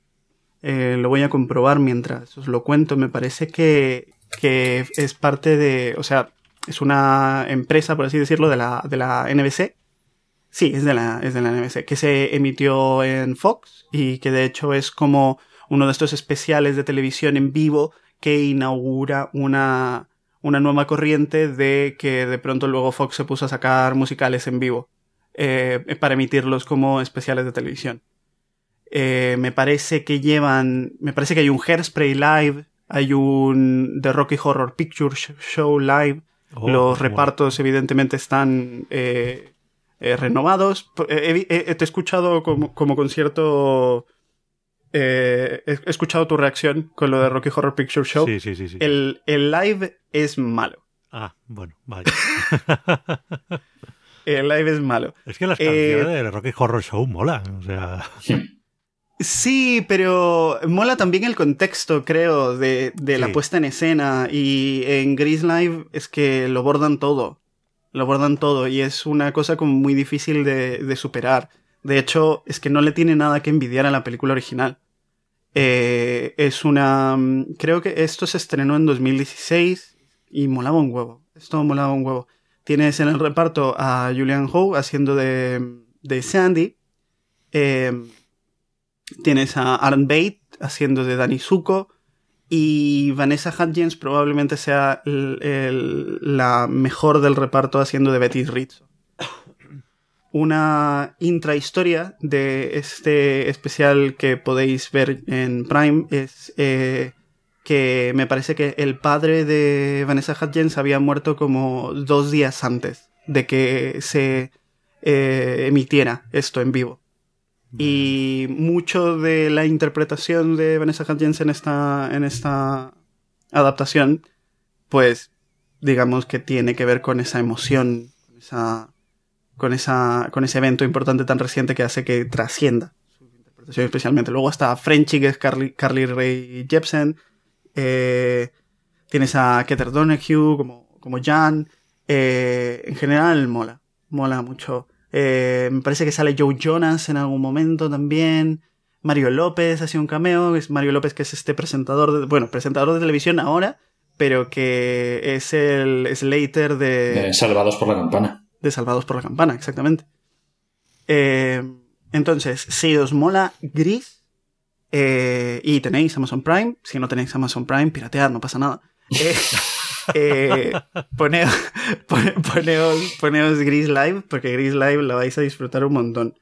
eh, lo voy a comprobar mientras os lo cuento, me parece que, que es parte de, o sea, es una empresa, por así decirlo, de la, de la NBC. Sí, es de la, es de la NBC, que se emitió en Fox y que de hecho es como uno de estos especiales de televisión en vivo que inaugura una, una nueva corriente de que de pronto luego Fox se puso a sacar musicales en vivo. Eh, para emitirlos como especiales de televisión. Eh, me parece que llevan, me parece que hay un Hairspray Live, hay un The Rocky Horror Picture Show Live, oh, los repartos evidentemente están eh, renovados. He, te he escuchado como, con cierto... he escuchado tu reacción con lo de Rocky Horror Picture Show. Sí, sí, sí. sí. El, el live es malo. Ah, bueno, vale. el live es malo. Es que las canciones eh, de Rocky Horror Show molan, o sea... Sí, pero mola también el contexto, creo, de, la puesta en escena. Y en Gris Live es que lo bordan todo. Lo bordan todo. Y es una cosa como muy difícil de, superar. De hecho, es que no le tiene nada que envidiar a la película original. Eh, es una. Creo que esto se estrenó en 2016 y molaba un huevo. Esto molaba un huevo. Tienes en el reparto a Julian Howe haciendo de, de Sandy. Eh, tienes a Aaron Bate haciendo de Danny Zuko. Y Vanessa Hudgens probablemente sea la mejor del reparto haciendo de Betty Rizzo. Una intrahistoria de este especial que podéis ver en Prime es eh, que me parece que el padre de Vanessa Hudgens había muerto como dos días antes de que se eh, emitiera esto en vivo. Y mucho de la interpretación de Vanessa Hudgens en esta, en esta adaptación, pues digamos que tiene que ver con esa emoción, con, esa, con, esa, con ese evento importante tan reciente que hace que trascienda su interpretación especialmente. Luego está Frenchy, que es Carly, Carly Ray Jepsen, eh, tienes a Keter Donahue como, como Jan. Eh, en general mola, mola mucho. Eh, me parece que sale Joe Jonas en algún momento también. Mario López hace un cameo. Es Mario López que es este presentador de, bueno, presentador de televisión ahora, pero que es el Slater de... de Salvados por la Campana. De Salvados por la Campana, exactamente. entonces, si os mola Gris, eh, y tenéis Amazon Prime. Si no tenéis Amazon Prime, piratead, no pasa nada. Eh, eh, poneos, Gris Live, porque Gris Live la vais a disfrutar un montón.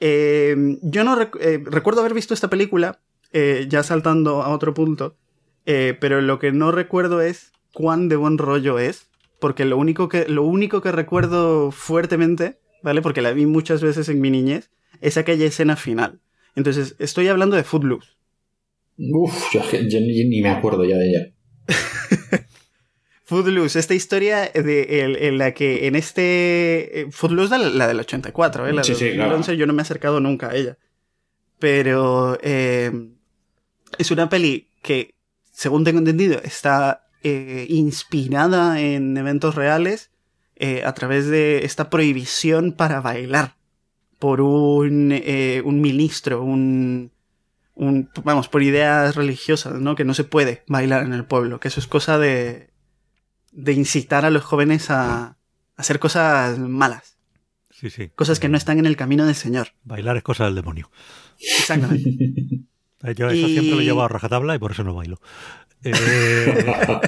yo no recuerdo haber visto esta película, ya saltando a otro punto, pero lo que no recuerdo es cuán de buen rollo es, porque lo único que, lo único que recuerdo fuertemente, ¿vale? Porque la vi muchas veces en mi niñez, es aquella escena final entonces, estoy hablando de Footloose. Uf, yo, ni me acuerdo ya de ella. Footloose, esta historia de, en la que en este... Eh, Footloose, la, la del 84, ¿eh? La sí, sí, yo no me he acercado nunca a ella. pero eh, es una peli que, según tengo entendido, está eh, inspirada en eventos reales eh, a través de esta prohibición para bailar por un, eh, un ministro, un, un, vamos, por ideas religiosas, ¿no? Que no se puede bailar en el pueblo, que eso es cosa de, de incitar a los jóvenes a, a hacer cosas malas, Sí, sí. cosas que no están en el camino del Señor. Bailar es cosa del demonio. Exactamente. Yo eso Y- siempre lo llevo a rajatabla y por eso no bailo. Eh,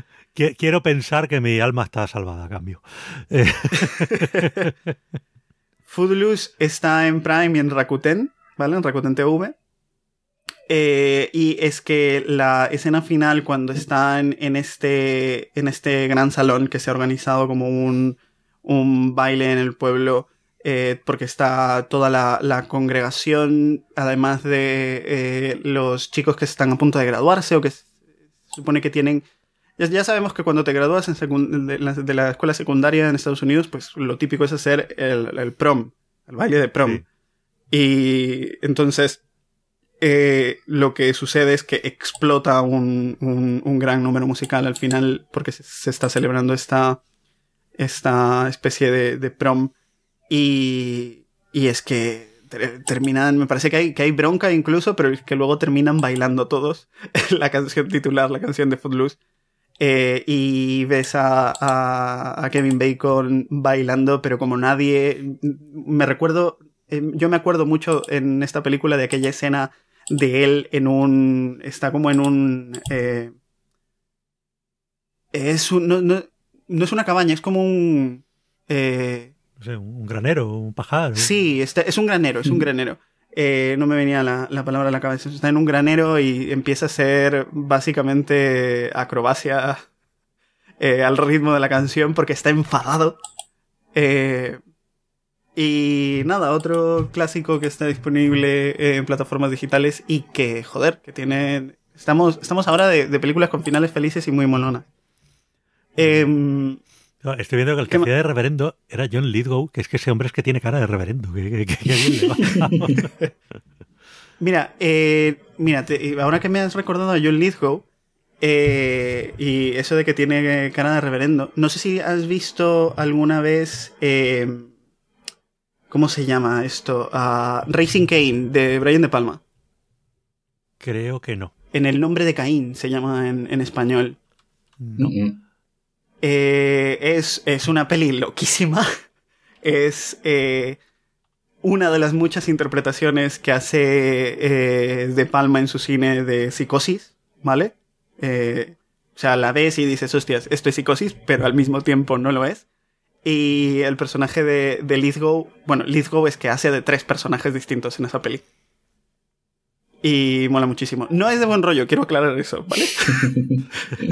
qui- quiero pensar que mi alma está salvada a cambio. Eh, Footloose está en Prime y en Rakuten, ¿vale? En Rakuten TV. Eh, y es que la escena final, cuando están en este, en este gran salón que se ha organizado como un, un baile en el pueblo, eh, porque está toda la, congregación, además de los chicos que están a punto de graduarse o que se supone que tienen... Ya, ya sabemos que cuando te gradúas en de, la, de la escuela secundaria en Estados Unidos, pues lo típico es hacer el, el prom, el baile de prom. Sí. Y entonces eh, lo que sucede es que explota un, un- un gran número musical al final porque se, se está celebrando esta, esta especie de, de prom. Y, y es que ter- terminan, me parece que hay, que hay bronca incluso, pero que luego terminan bailando todos la canción titular, la canción de Footloose. Eh, y ves a, a, a Kevin Bacon bailando, pero como nadie. Me recuerdo. eh, yo me acuerdo mucho en esta película de aquella escena de él en un. Está como en un. eh, es un. No, no- no es una cabaña, es como un. eh, no sé, un granero, un pajar. Sí, está- es un granero, es un granero. Eh, no me venía la, la palabra a la cabeza. Está en un granero y empieza a hacer básicamente acrobacia eh, al ritmo de la canción porque está enfadado. Eh, y nada, otro clásico que está disponible eh, en plataformas digitales y que, joder, que tiene... Estamos, estamos ahora de, de películas con finales felices y muy molonas. Em, No, Estoy viendo que el que ¿Qué ma- hacía de reverendo era John Lithgow, que es que ese hombre es que tiene cara de reverendo. Que, que- que- que bien le va. Mira, eh, mira, te- ahora que me has recordado a John Lithgow eh, y eso de que tiene cara de reverendo, no sé si has visto alguna vez, eh, ¿cómo se llama esto? Ah, Racing Kane de Brian De Palma. Creo que no. En el nombre de Caín se llama en, en español. No. Mm, Eh, es, es una peli loquísima. Es eh, una de las muchas interpretaciones que hace eh, De Palma en su cine de psicosis, ¿vale? O sea, la ves y dices, hostias, esto es psicosis, pero al mismo tiempo no lo es. Y el personaje de, de Lithgow, bueno, Lithgow es que hace de tres personajes distintos en esa peli. Y mola muchísimo. No es de buen rollo, quiero aclarar eso, ¿vale?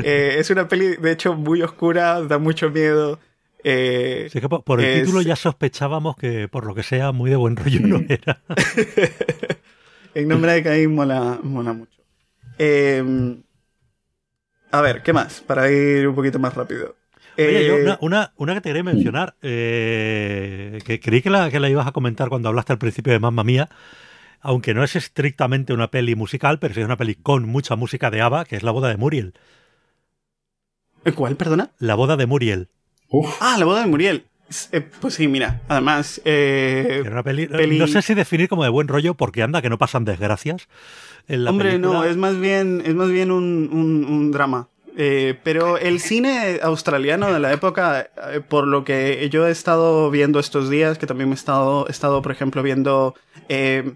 Eh, es una peli, de hecho, muy oscura, da mucho miedo. Eh, Sí que por, por el Es- título ya sospechábamos que, por lo que sea, muy de buen rollo no era. en nombre de Caín mola, mola mucho. Eh, a ver, ¿qué más? Para ir un poquito más rápido. Oye, yo Eh, una, una, una que te quería mencionar, eh, que creí que la, que la ibas a comentar cuando hablaste al principio de Mamma Mía, aunque no es estrictamente una peli musical, pero sí es una peli con mucha música de ABBA, que es La boda de Muriel. ¿Cuál, perdona? La boda de Muriel. Uf, Ah, la boda de Muriel. Eh, pues sí, mira, además... eh, Era una peli, peli- No sé si definir como de buen rollo, porque anda que no pasan desgracias. En la hombre, no, es más bien, es más bien un, un- un drama. Eh, pero el cine australiano de la época, eh, por lo que yo he estado viendo estos días, que también me he estado, he estado por ejemplo, viendo eh,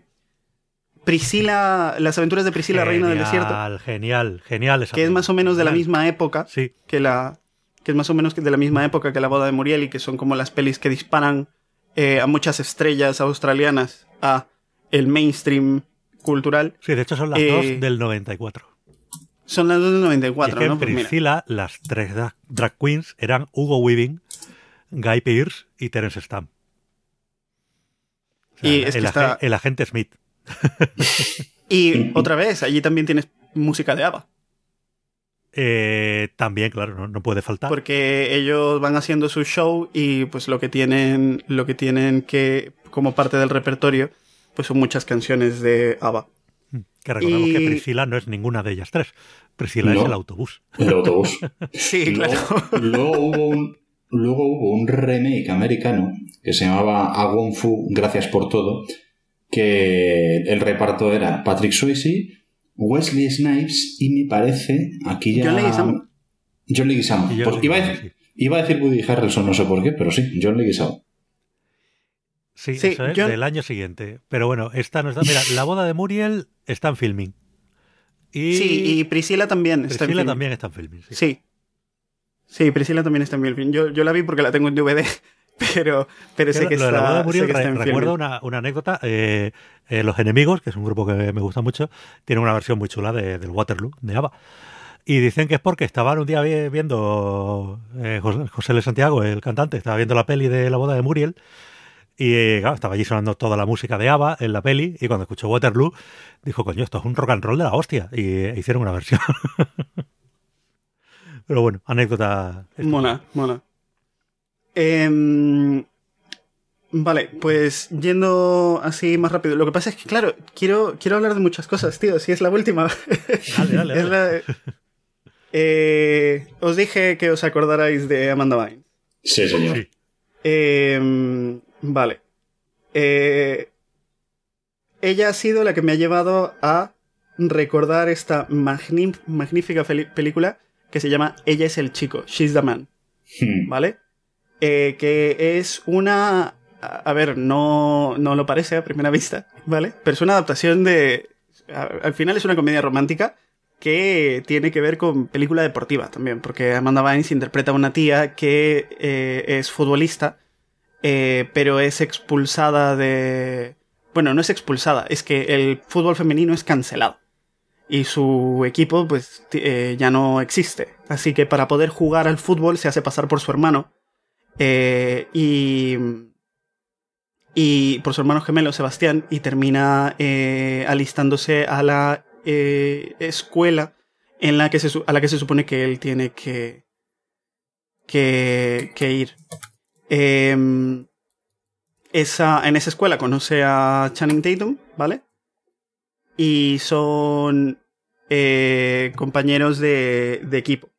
Priscila, las aventuras de Priscila, Reina del Desierto, Genial, genial, genial. esa que es más o menos de la misma época Sí, que la que es más o menos de la misma época que la boda de Muriel y que son como las pelis que disparan eh, a muchas estrellas australianas a el mainstream cultural. sí, de hecho son las Eh, dos del 94. Son las dos del Y 94, es que ¿no? en Pues mira. Priscila, las tres drag, drag queens eran Hugo Weaving, Guy Pearce y Terence Stamp. O sea, Y el, es que el está- agen- el agente Smith. Y otra vez, allí también tienes música de ABBA. Eh, también, claro, no, no puede faltar. Porque ellos van haciendo su show y pues lo que tienen, lo que tienen que, como parte del repertorio, pues son muchas canciones de ABBA. Que recordemos que Priscila no es ninguna de ellas tres. Priscila es el autobús. El autobús. Sí, luego, claro. luego hubo un, luego hubo un remake americano que se llamaba A Wong Fu, Gracias por todo, que el reparto era Patrick Swayze, Wesley Snipes y me parece, aquí ya... John Leguizamo. John Leguizamo. Y yo Pues iba, a decir, iba a decir Woody Harrelson, no sé por qué, pero sí, John Leguizamo. Sí, Sí, eso es yo- del año siguiente. Pero bueno, esta no está. Mira, la boda de Muriel está en filming. Y, Sí, y Priscila también está en Priscila film. también está en filming. Sí. Sí. Sí, Priscila también está en film. Yo, yo la vi porque la tengo en DVD, pero, pero sé Lo que de la boda está, de Muriel sé que está re- en recuerdo una, una anécdota. eh, eh, Los Enemigos, que es un grupo que me gusta mucho, tienen una versión muy chula de- del Waterloo, de ABBA. Y dicen que es porque estaban un día vi- viendo eh, José, José L. Santiago, el cantante, estaba viendo la peli de la boda de Muriel. Y claro, estaba allí sonando toda la música de ABBA en la peli. Y cuando escuchó Waterloo, dijo, coño, esto es un rock and roll de la hostia. Y eh, hicieron una versión. Pero bueno, anécdota. Mola, mola. Em, vale, pues yendo así más rápido. Lo que pasa es que, claro, quiero, quiero hablar de muchas cosas, tío. Si es la última. Dale, dale, Es la- Eh, os dije que os acordarais de Amanda Bynes. Sí, señor. Sí. Eh, vale. Eh, ella ha sido la que me ha llevado a recordar esta magnífica película que se llama Ella es el chico, She's the Man, Hmm. ¿vale? Eh, que es una... A ver, no, no lo parece a primera vista, ¿vale? Pero es una adaptación de... Al final es una comedia romántica que tiene que ver con película deportiva también, porque Amanda Bynes interpreta a una tía que eh, es futbolista, eh, pero es expulsada de... Bueno, no es expulsada, es que el fútbol femenino es cancelado. Y su equipo, pues, ya no existe. Así que para poder jugar al fútbol se hace pasar por su hermano. Eh, y... Y por su hermano gemelo, Sebastián, y termina eh, alistándose a la eh, escuela en la que se, a la que se supone que él tiene que, que, que ir. Em, esa, en esa escuela conoce a Channing Tatum, ¿vale? Y son eh, compañeros de, de equipo.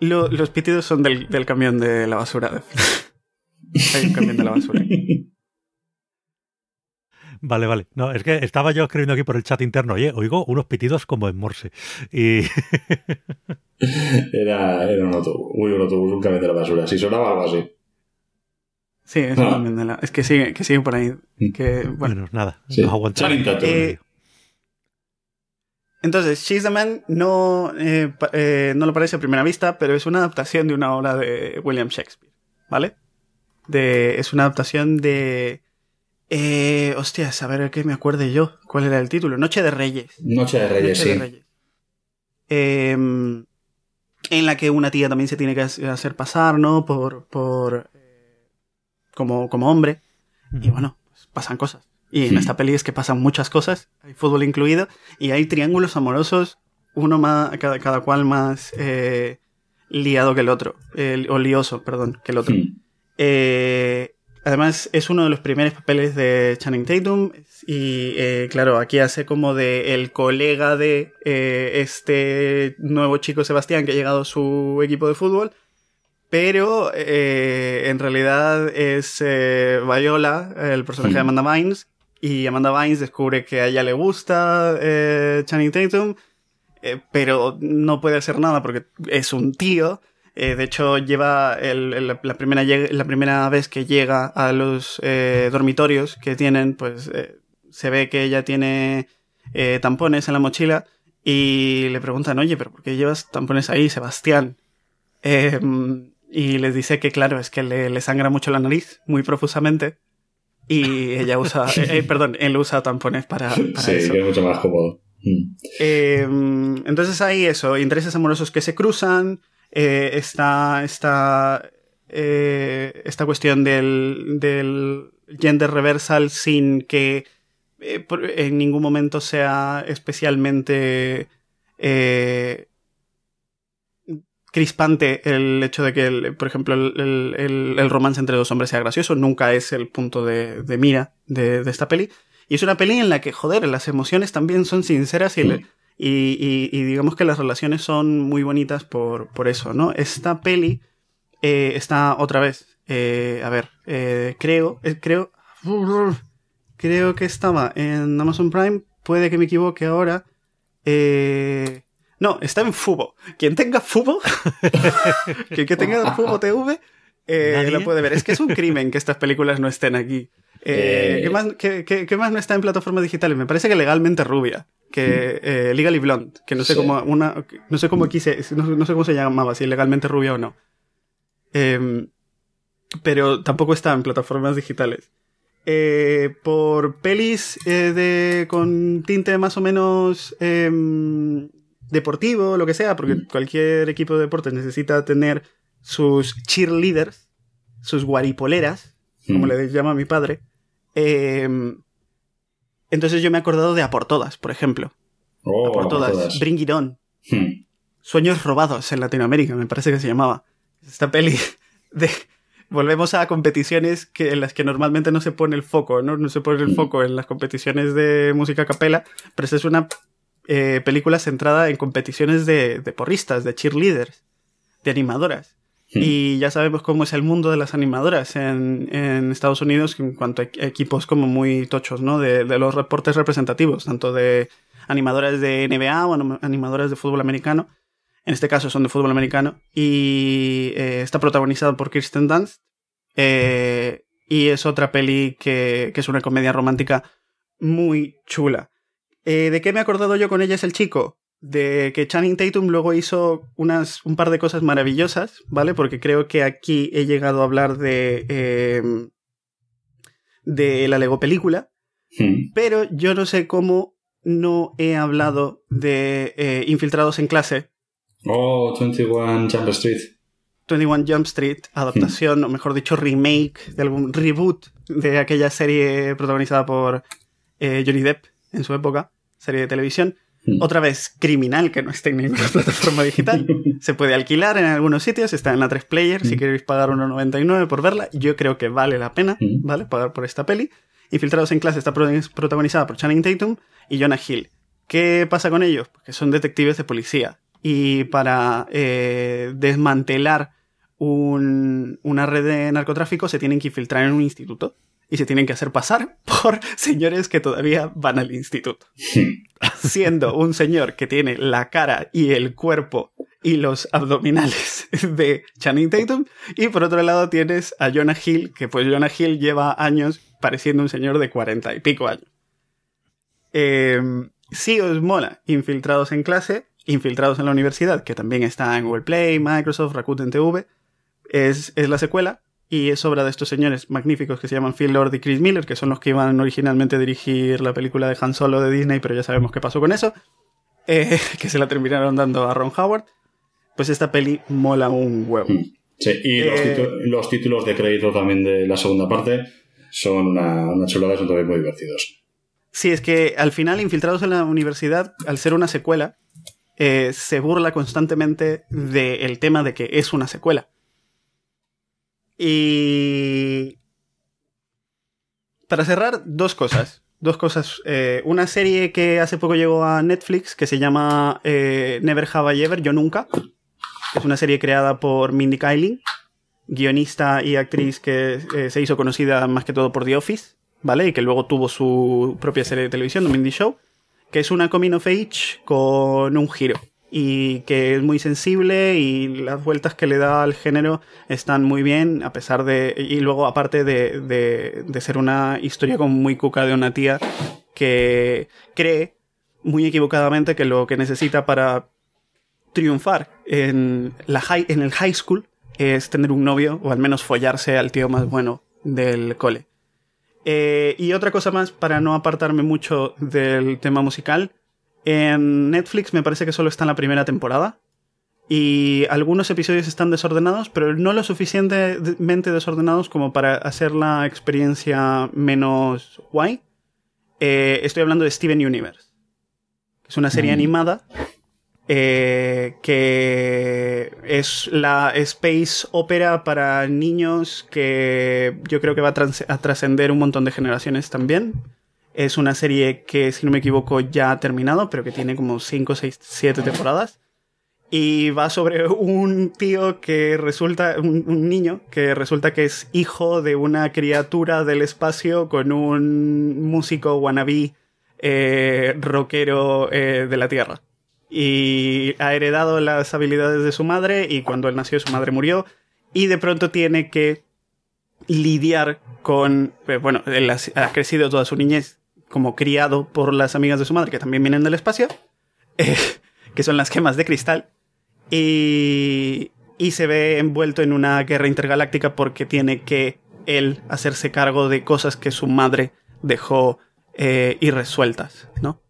Lo- los pitidos son del, del camión de la basura. Hay un camión de la basura. Vale, vale. No, es que estaba yo escribiendo aquí por el chat interno, oye, oigo unos pitidos como en Morse. Y Era, era un autobús, uy, un autobús, un camión de la basura. Si sonaba algo así. Sí, es, Ah. un camión de la- es que sigue, que sigue por ahí. Que, bueno, bueno, nada, Sí. Channing Tatum. Eh, Entonces, She's the Man no, eh, eh, no lo parece a primera vista, pero es una adaptación de una obra de William Shakespeare, ¿vale? De, es una adaptación de... Eh, hostias, a ver que me acuerde yo. ¿Cuál era el título? Noche de Reyes. Noche de Reyes, Noche de. Reyes. Em, en la que una tía también se tiene que hacer hacer pasar, ¿no? Por... por eh, como, como hombre. Y bueno, pues pasan cosas. Y en esta peli es que pasan muchas cosas, hay fútbol incluido, y hay triángulos amorosos, uno más, cada, cada cual más eh, liado que el otro, el- o lioso, perdón, que el otro. Eh, además, es uno de los primeros papeles de Channing Tatum, y eh, claro, aquí hace como de el colega de eh, este nuevo chico Sebastián que ha llegado a su equipo de fútbol, pero eh, en realidad es eh, Viola, el personaje de. Amanda Bynes, y Amanda Bynes descubre que a ella le gusta eh, Channing Tatum, eh, pero no puede hacer nada porque es un tío. Eh, de hecho, lleva el- el- la, primera, la primera vez que llega a los eh, dormitorios que tienen, pues eh, se ve que ella tiene eh, tampones en la mochila y le preguntan, oye, pero ¿por qué llevas tampones ahí, Sebastián? Eh, y les dice que, claro, es que le, le sangra mucho la nariz, muy profusamente. Y ella usa, eh, eh, perdón, él usa tampones para, para Sí, eso. que es mucho más cómodo. Hmm. Eh, entonces hay eso, intereses amorosos que se cruzan, eh, está, está eh, esta cuestión del, del gender reversal sin que eh, en ningún momento sea especialmente eh, crispante el hecho de que, por ejemplo, el, romance entre dos hombres sea gracioso. Nunca es el punto de, mira de, esta peli. Y es una peli en la que, joder, las emociones también son sinceras y, y, digamos que las relaciones son muy bonitas por, por eso, ¿no? Esta peli eh, está otra vez, eh, a ver, eh, creo, creo, creo que estaba en Amazon Prime, puede que me equivoque ahora. Eh, no, está en Fubo. Quien tenga Fubo, quien que tenga Fubo TV, eh, lo puede ver. Es que es un crimen que estas películas no estén aquí. Eh, ¿qué, más, qué, más, no está en plataformas digitales? Me parece que legalmente rubia. Que eh, Legally Blonde, que no sé cómo una, no sé cómo quise, no, sé cómo se llamaba, si legalmente rubia o no. Em, pero tampoco está en plataformas digitales. Eh, por pelis de, con tinte más o menos em, deportivo, lo que sea, porque mm. cualquier equipo de deportes necesita tener sus cheerleaders, sus guaripoleras, como le llama mi padre. Em, entonces yo me he acordado de A por Todas, por ejemplo. Oh, a por todas. Bring It On. Hmm. Sueños robados en Latinoamérica, me parece que se llamaba. Esta peli de... Volvemos a competiciones que, en las que normalmente no se pone el foco, ¿no? No se pone el hmm. foco en las competiciones de música capela, pero esta es una eh, película centrada en competiciones de, porristas, de cheerleaders, de animadoras. Hmm. Y ya sabemos cómo es el mundo de las animadoras en, Estados Unidos en cuanto a equipos como muy tochos, ¿no? De, los reportes representativos, tanto de animadoras de NBA o animadoras de fútbol americano. En este caso son de fútbol americano. Y eh, está protagonizado por Kirsten Dunst. Eh, y es otra peli que, que es una comedia romántica muy chula. Eh, ¿De qué me he acordado yo con ella es el chico? De que Channing Tatum luego hizo unas, un par de cosas maravillosas, ¿vale? Porque creo que aquí he llegado a hablar de. Em, de la Lego película. Hmm. Pero yo no sé cómo no he hablado de eh, Infiltrados en clase. Oh, 21 Jump Street. 21 Jump Street, adaptación, hmm. o mejor dicho, remake de algún reboot de aquella serie protagonizada por eh, Johnny Depp en su época, serie de televisión. Hmm. Otra vez, criminal, que no está en ninguna plataforma digital. Se puede alquilar en algunos sitios, está en la 3 Player, si hmm. queréis pagar 1,99 por verla. Yo creo que vale la pena, hmm. ¿vale? Pagar por esta peli. Infiltrados en clase está protagonizada por Channing Tatum y Jonah Hill. ¿Qué pasa con ellos? Porque son detectives de policía. Y para eh, desmantelar una red de narcotráfico se tienen que infiltrar en un instituto y se tienen que hacer pasar por señores que todavía van al instituto. Siendo un señor que tiene la cara y el cuerpo y los abdominales de Channing Tatum. Y por otro lado tienes a Jonah Hill, que pues Jonah Hill lleva años pareciendo un señor de cuarenta y pico años. Em, si os mola Infiltrados en clase, Infiltrados en la universidad, que también está en Google Play, Microsoft, Rakuten TV, es, es la secuela y es obra de estos señores magníficos que se llaman Phil Lord y Chris Miller, que son los que iban originalmente a dirigir la película de Han Solo de Disney, pero ya sabemos qué pasó con eso, eh, que se la terminaron dando a Ron Howard. Pues esta peli mola un huevo. Hmm. Sí, y eh, los, títulos de crédito también de la segunda parte son una, una chulada, son también muy divertidos. Sí, es que al final, Infiltrados en la Universidad, al ser una secuela, eh, se burla constantemente del tema de que es una secuela. Y... Para cerrar, dos cosas. Dos cosas. Eh, una serie que hace poco llegó a Netflix que se llama eh, Never Have I Ever, Yo Nunca. Es una serie creada por Mindy Kaling, guionista y actriz que eh, se hizo conocida más que todo por The Office, ¿vale? Y que luego tuvo su propia serie de televisión, The Mindy Show, que es una coming of age con un giro y que es muy sensible y las vueltas que le da al género están muy bien, a pesar de... Y luego aparte de, de, ser una historia como muy cuca de una tía que cree muy equivocadamente que lo que necesita para triunfar en, la high, en el high school es tener un novio o al menos follarse al tío más bueno del cole. Eh, y otra cosa más, para no apartarme mucho del tema musical, en Netflix me parece que solo está en la primera temporada. Y algunos episodios están desordenados, pero no lo suficientemente desordenados como para hacer la experiencia menos guay. Eh, estoy hablando de Steven Universe. Que es una serie mm. animada eh, que es la space opera para niños que yo creo que va a, trascender un montón de generaciones también. Es una serie que, si no me equivoco, ya ha terminado, pero que tiene como 5, 6, 7 temporadas. Y va sobre un tío que resulta, un, niño que resulta que es hijo de una criatura del espacio con un músico wannabe eh, rockero eh, de la Tierra. Y ha heredado las habilidades de su madre y cuando él nació su madre murió y de pronto tiene que lidiar con, eh, bueno, ha, crecido toda su niñez como criado por las amigas de su madre que también vienen del espacio, que son las gemas de cristal y, se ve envuelto en una guerra intergaláctica porque tiene que él hacerse cargo de cosas que su madre dejó eh, irresueltas, ¿no?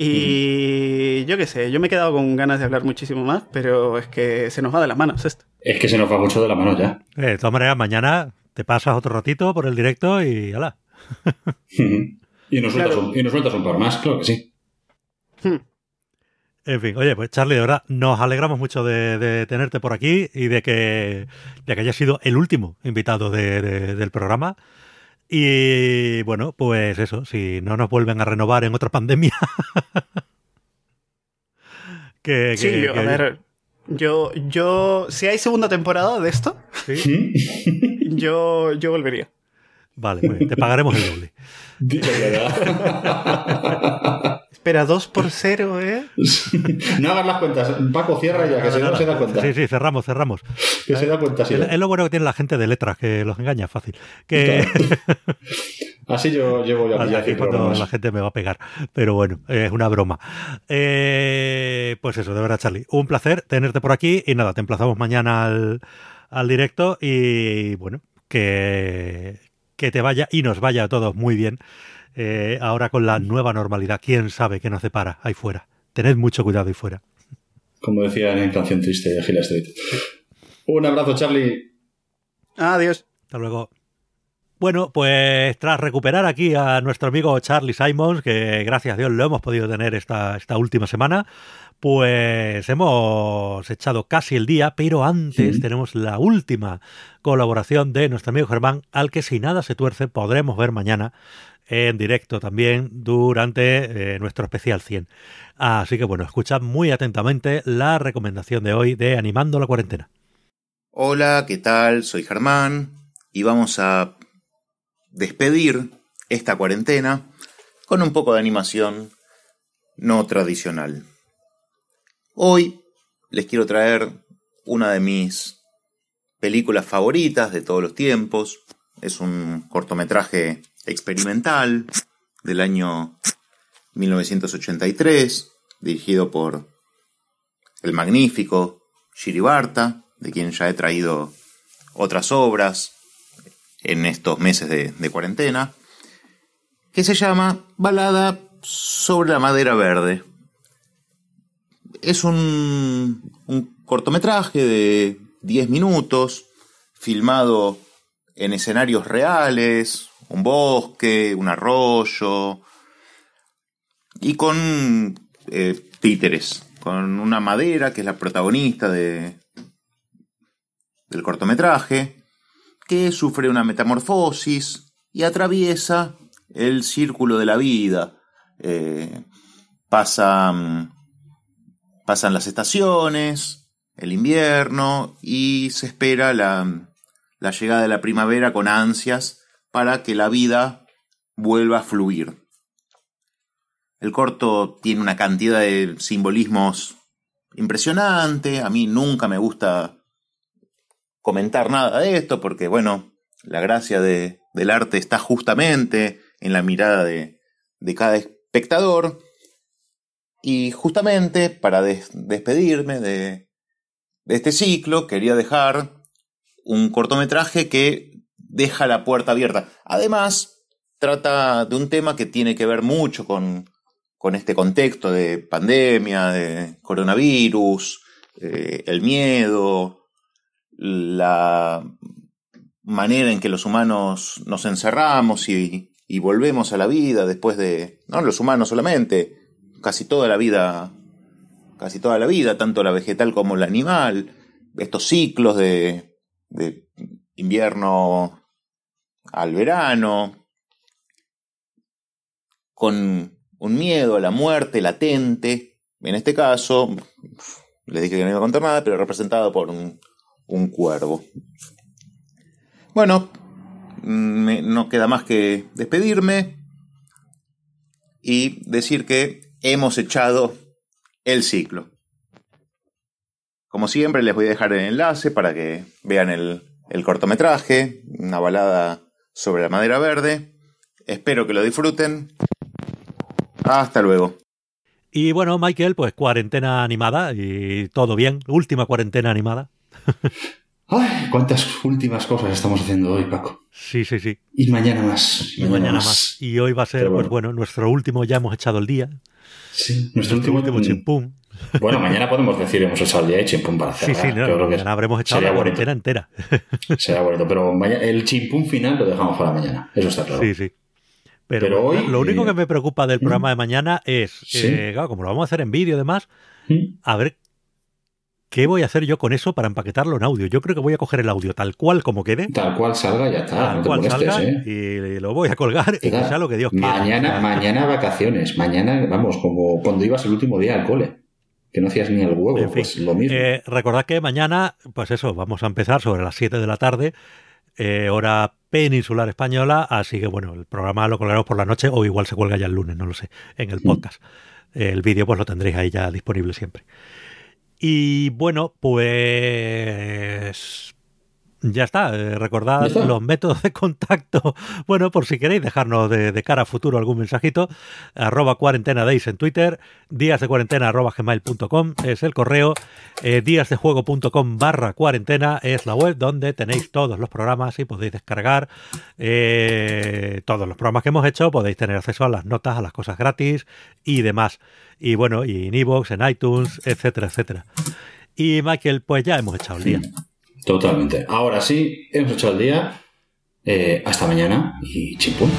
Y yo qué sé, yo me he quedado con ganas de hablar muchísimo más, pero es que se nos va de las manos esto. Es que se nos va mucho de las manos ya. Eh, de todas maneras, mañana te pasas otro ratito por el directo y hala. y, nos sueltas un, y nos sueltas un par más, claro que sí. Hmm. En fin, oye, pues Charlie, de verdad, nos alegramos mucho de, tenerte por aquí y de que, de que hayas sido el último invitado del programa. Y bueno, pues eso, si no nos vuelven a renovar en otra pandemia. que, sí, a ver, yo, yo, si hay segunda temporada de esto, yo, yo volvería. Vale, te pagaremos el doble. Espera, 2 por 0, ¿eh? no hagas las cuentas. Paco, cierra ya, que si no, se da cuenta. Sí, sí, cerramos, cerramos. Que se da cuenta, sí. Es, lo bueno que tiene la gente de letras, que los engaña fácil. Que... Así yo llevo ya Así cuando la gente me va a pegar. Pero bueno, es una broma. Eh, pues eso, de verdad, Charlie. Un placer tenerte por aquí. Y nada, te emplazamos mañana al, al directo. Y bueno, que, que te vaya y nos vaya a todos muy bien eh, ahora con la nueva normalidad. ¿Quién sabe qué nos depara ahí fuera? Tened mucho cuidado ahí fuera. Como decía en Canción Triste de Gila Street. Un abrazo, Charlie. Adiós. Hasta luego. Bueno, pues tras recuperar aquí a nuestro amigo Charlie Simons, que gracias a Dios lo hemos podido tener esta, esta última semana, pues hemos echado casi el día, pero antes tenemos la última colaboración de nuestro amigo Germán, al que si nada se tuerce podremos ver mañana en directo también durante eh, nuestro especial 100. Así que bueno, escuchad muy atentamente la recomendación de hoy de Animando la cuarentena. Hola, ¿qué tal? Soy Germán y vamos a despedir esta cuarentena con un poco de animación no tradicional. Hoy les quiero traer una de mis películas favoritas de todos los tiempos. Es un cortometraje experimental del año 1983, dirigido por el magnífico Shiribarta, de quien ya he traído otras obras en estos meses de, cuarentena, que se llama Balada sobre la madera verde. Es un, un cortometraje de 10 minutos, filmado en escenarios reales, un bosque, un arroyo, y con eh, títeres, con una madera que es la protagonista de, del cortometraje, que sufre una metamorfosis y atraviesa el círculo de la vida. Eh, pasan, pasan las estaciones, el invierno y se espera la, llegada de la primavera con ansias para que la vida vuelva a fluir. El corto tiene una cantidad de simbolismos impresionante. A mí nunca me gusta comentar nada de esto porque, bueno, la gracia de, del arte está justamente en la mirada de, de cada espectador. Y justamente para despedirme de, este ciclo, quería dejar un cortometraje que deja la puerta abierta. Además, trata de un tema que tiene que ver mucho con, con este contexto de pandemia, de coronavirus, eh, el miedo, la manera en que los humanos nos encerramos y, y, volvemos a la vida después de, no los humanos solamente, casi toda la vida casi toda la vida, tanto la vegetal como la animal, estos ciclos de, de invierno al verano, con un miedo a la muerte latente, en este caso, les dije que no iba a contar nada, pero representado por un, cuervo. Bueno, no queda más que despedirme y decir que hemos echado el ciclo. Como siempre, les voy a dejar el enlace para que vean el, el cortometraje, una balada sobre la madera verde. Espero que lo disfruten. Hasta luego. Y bueno, Michael, pues cuarentena animada y todo bien. Última cuarentena animada. Ay, cuántas últimas cosas estamos haciendo hoy, Paco. Sí, sí, sí. Y mañana más. Y mañana más. Y hoy va a ser, pues bueno, nuestro último, ya hemos echado el día. Sí, nuestro último, último chimpum. Bueno, mañana podemos decir hemos echado el día de chimpún para Sí, cerrar. sí, no, Yo creo que mañana habremos echado la cuarentena entera. Sería bonito, pero mañana, el chimpún final lo dejamos para mañana. Eso está claro. Sí, sí. Pero, Pero hoy, lo único eh, que me preocupa del programa de mañana es, Sí. eh, claro, como lo vamos a hacer en vídeo y demás, ¿Mm? a ver qué voy a hacer yo con eso para empaquetarlo en audio. Yo creo que voy a coger el audio tal cual como quede, Tal cual salga, ya está. tal no te cual salga, ¿eh? y lo voy a colgar y que sea lo que Dios quiera. Mañana, mañana vacaciones. Mañana, vamos, como cuando ibas el último día al cole. Que no hacías ni el huevo, En fin, pues lo mismo. Eh, recordad que mañana, pues eso, vamos a empezar sobre las 7 de la tarde, eh, hora peninsular española, así que bueno, el programa lo colgaremos por la noche o igual se cuelga ya el lunes, no lo sé, en el podcast. El vídeo pues lo tendréis ahí ya disponible siempre. Y bueno, pues ya está. eh, recordad Ya está. los métodos de contacto. Bueno, por si queréis dejarnos de, de cara a futuro algún mensajito, arroba cuarentena days en Twitter, días de cuarentena arroba gmail.com es el correo, eh, díasdejuego.com barra cuarentena es la web donde tenéis todos los programas y podéis descargar eh, todos los programas que hemos hecho, podéis tener acceso a las notas, a las cosas gratis y demás. Y bueno, y en iVoox, en iTunes, etcétera, etcétera. Y Michael, pues ya hemos echado el día. Totalmente. Ahora sí, hemos hecho el día. Eh, hasta mañana y chimpún.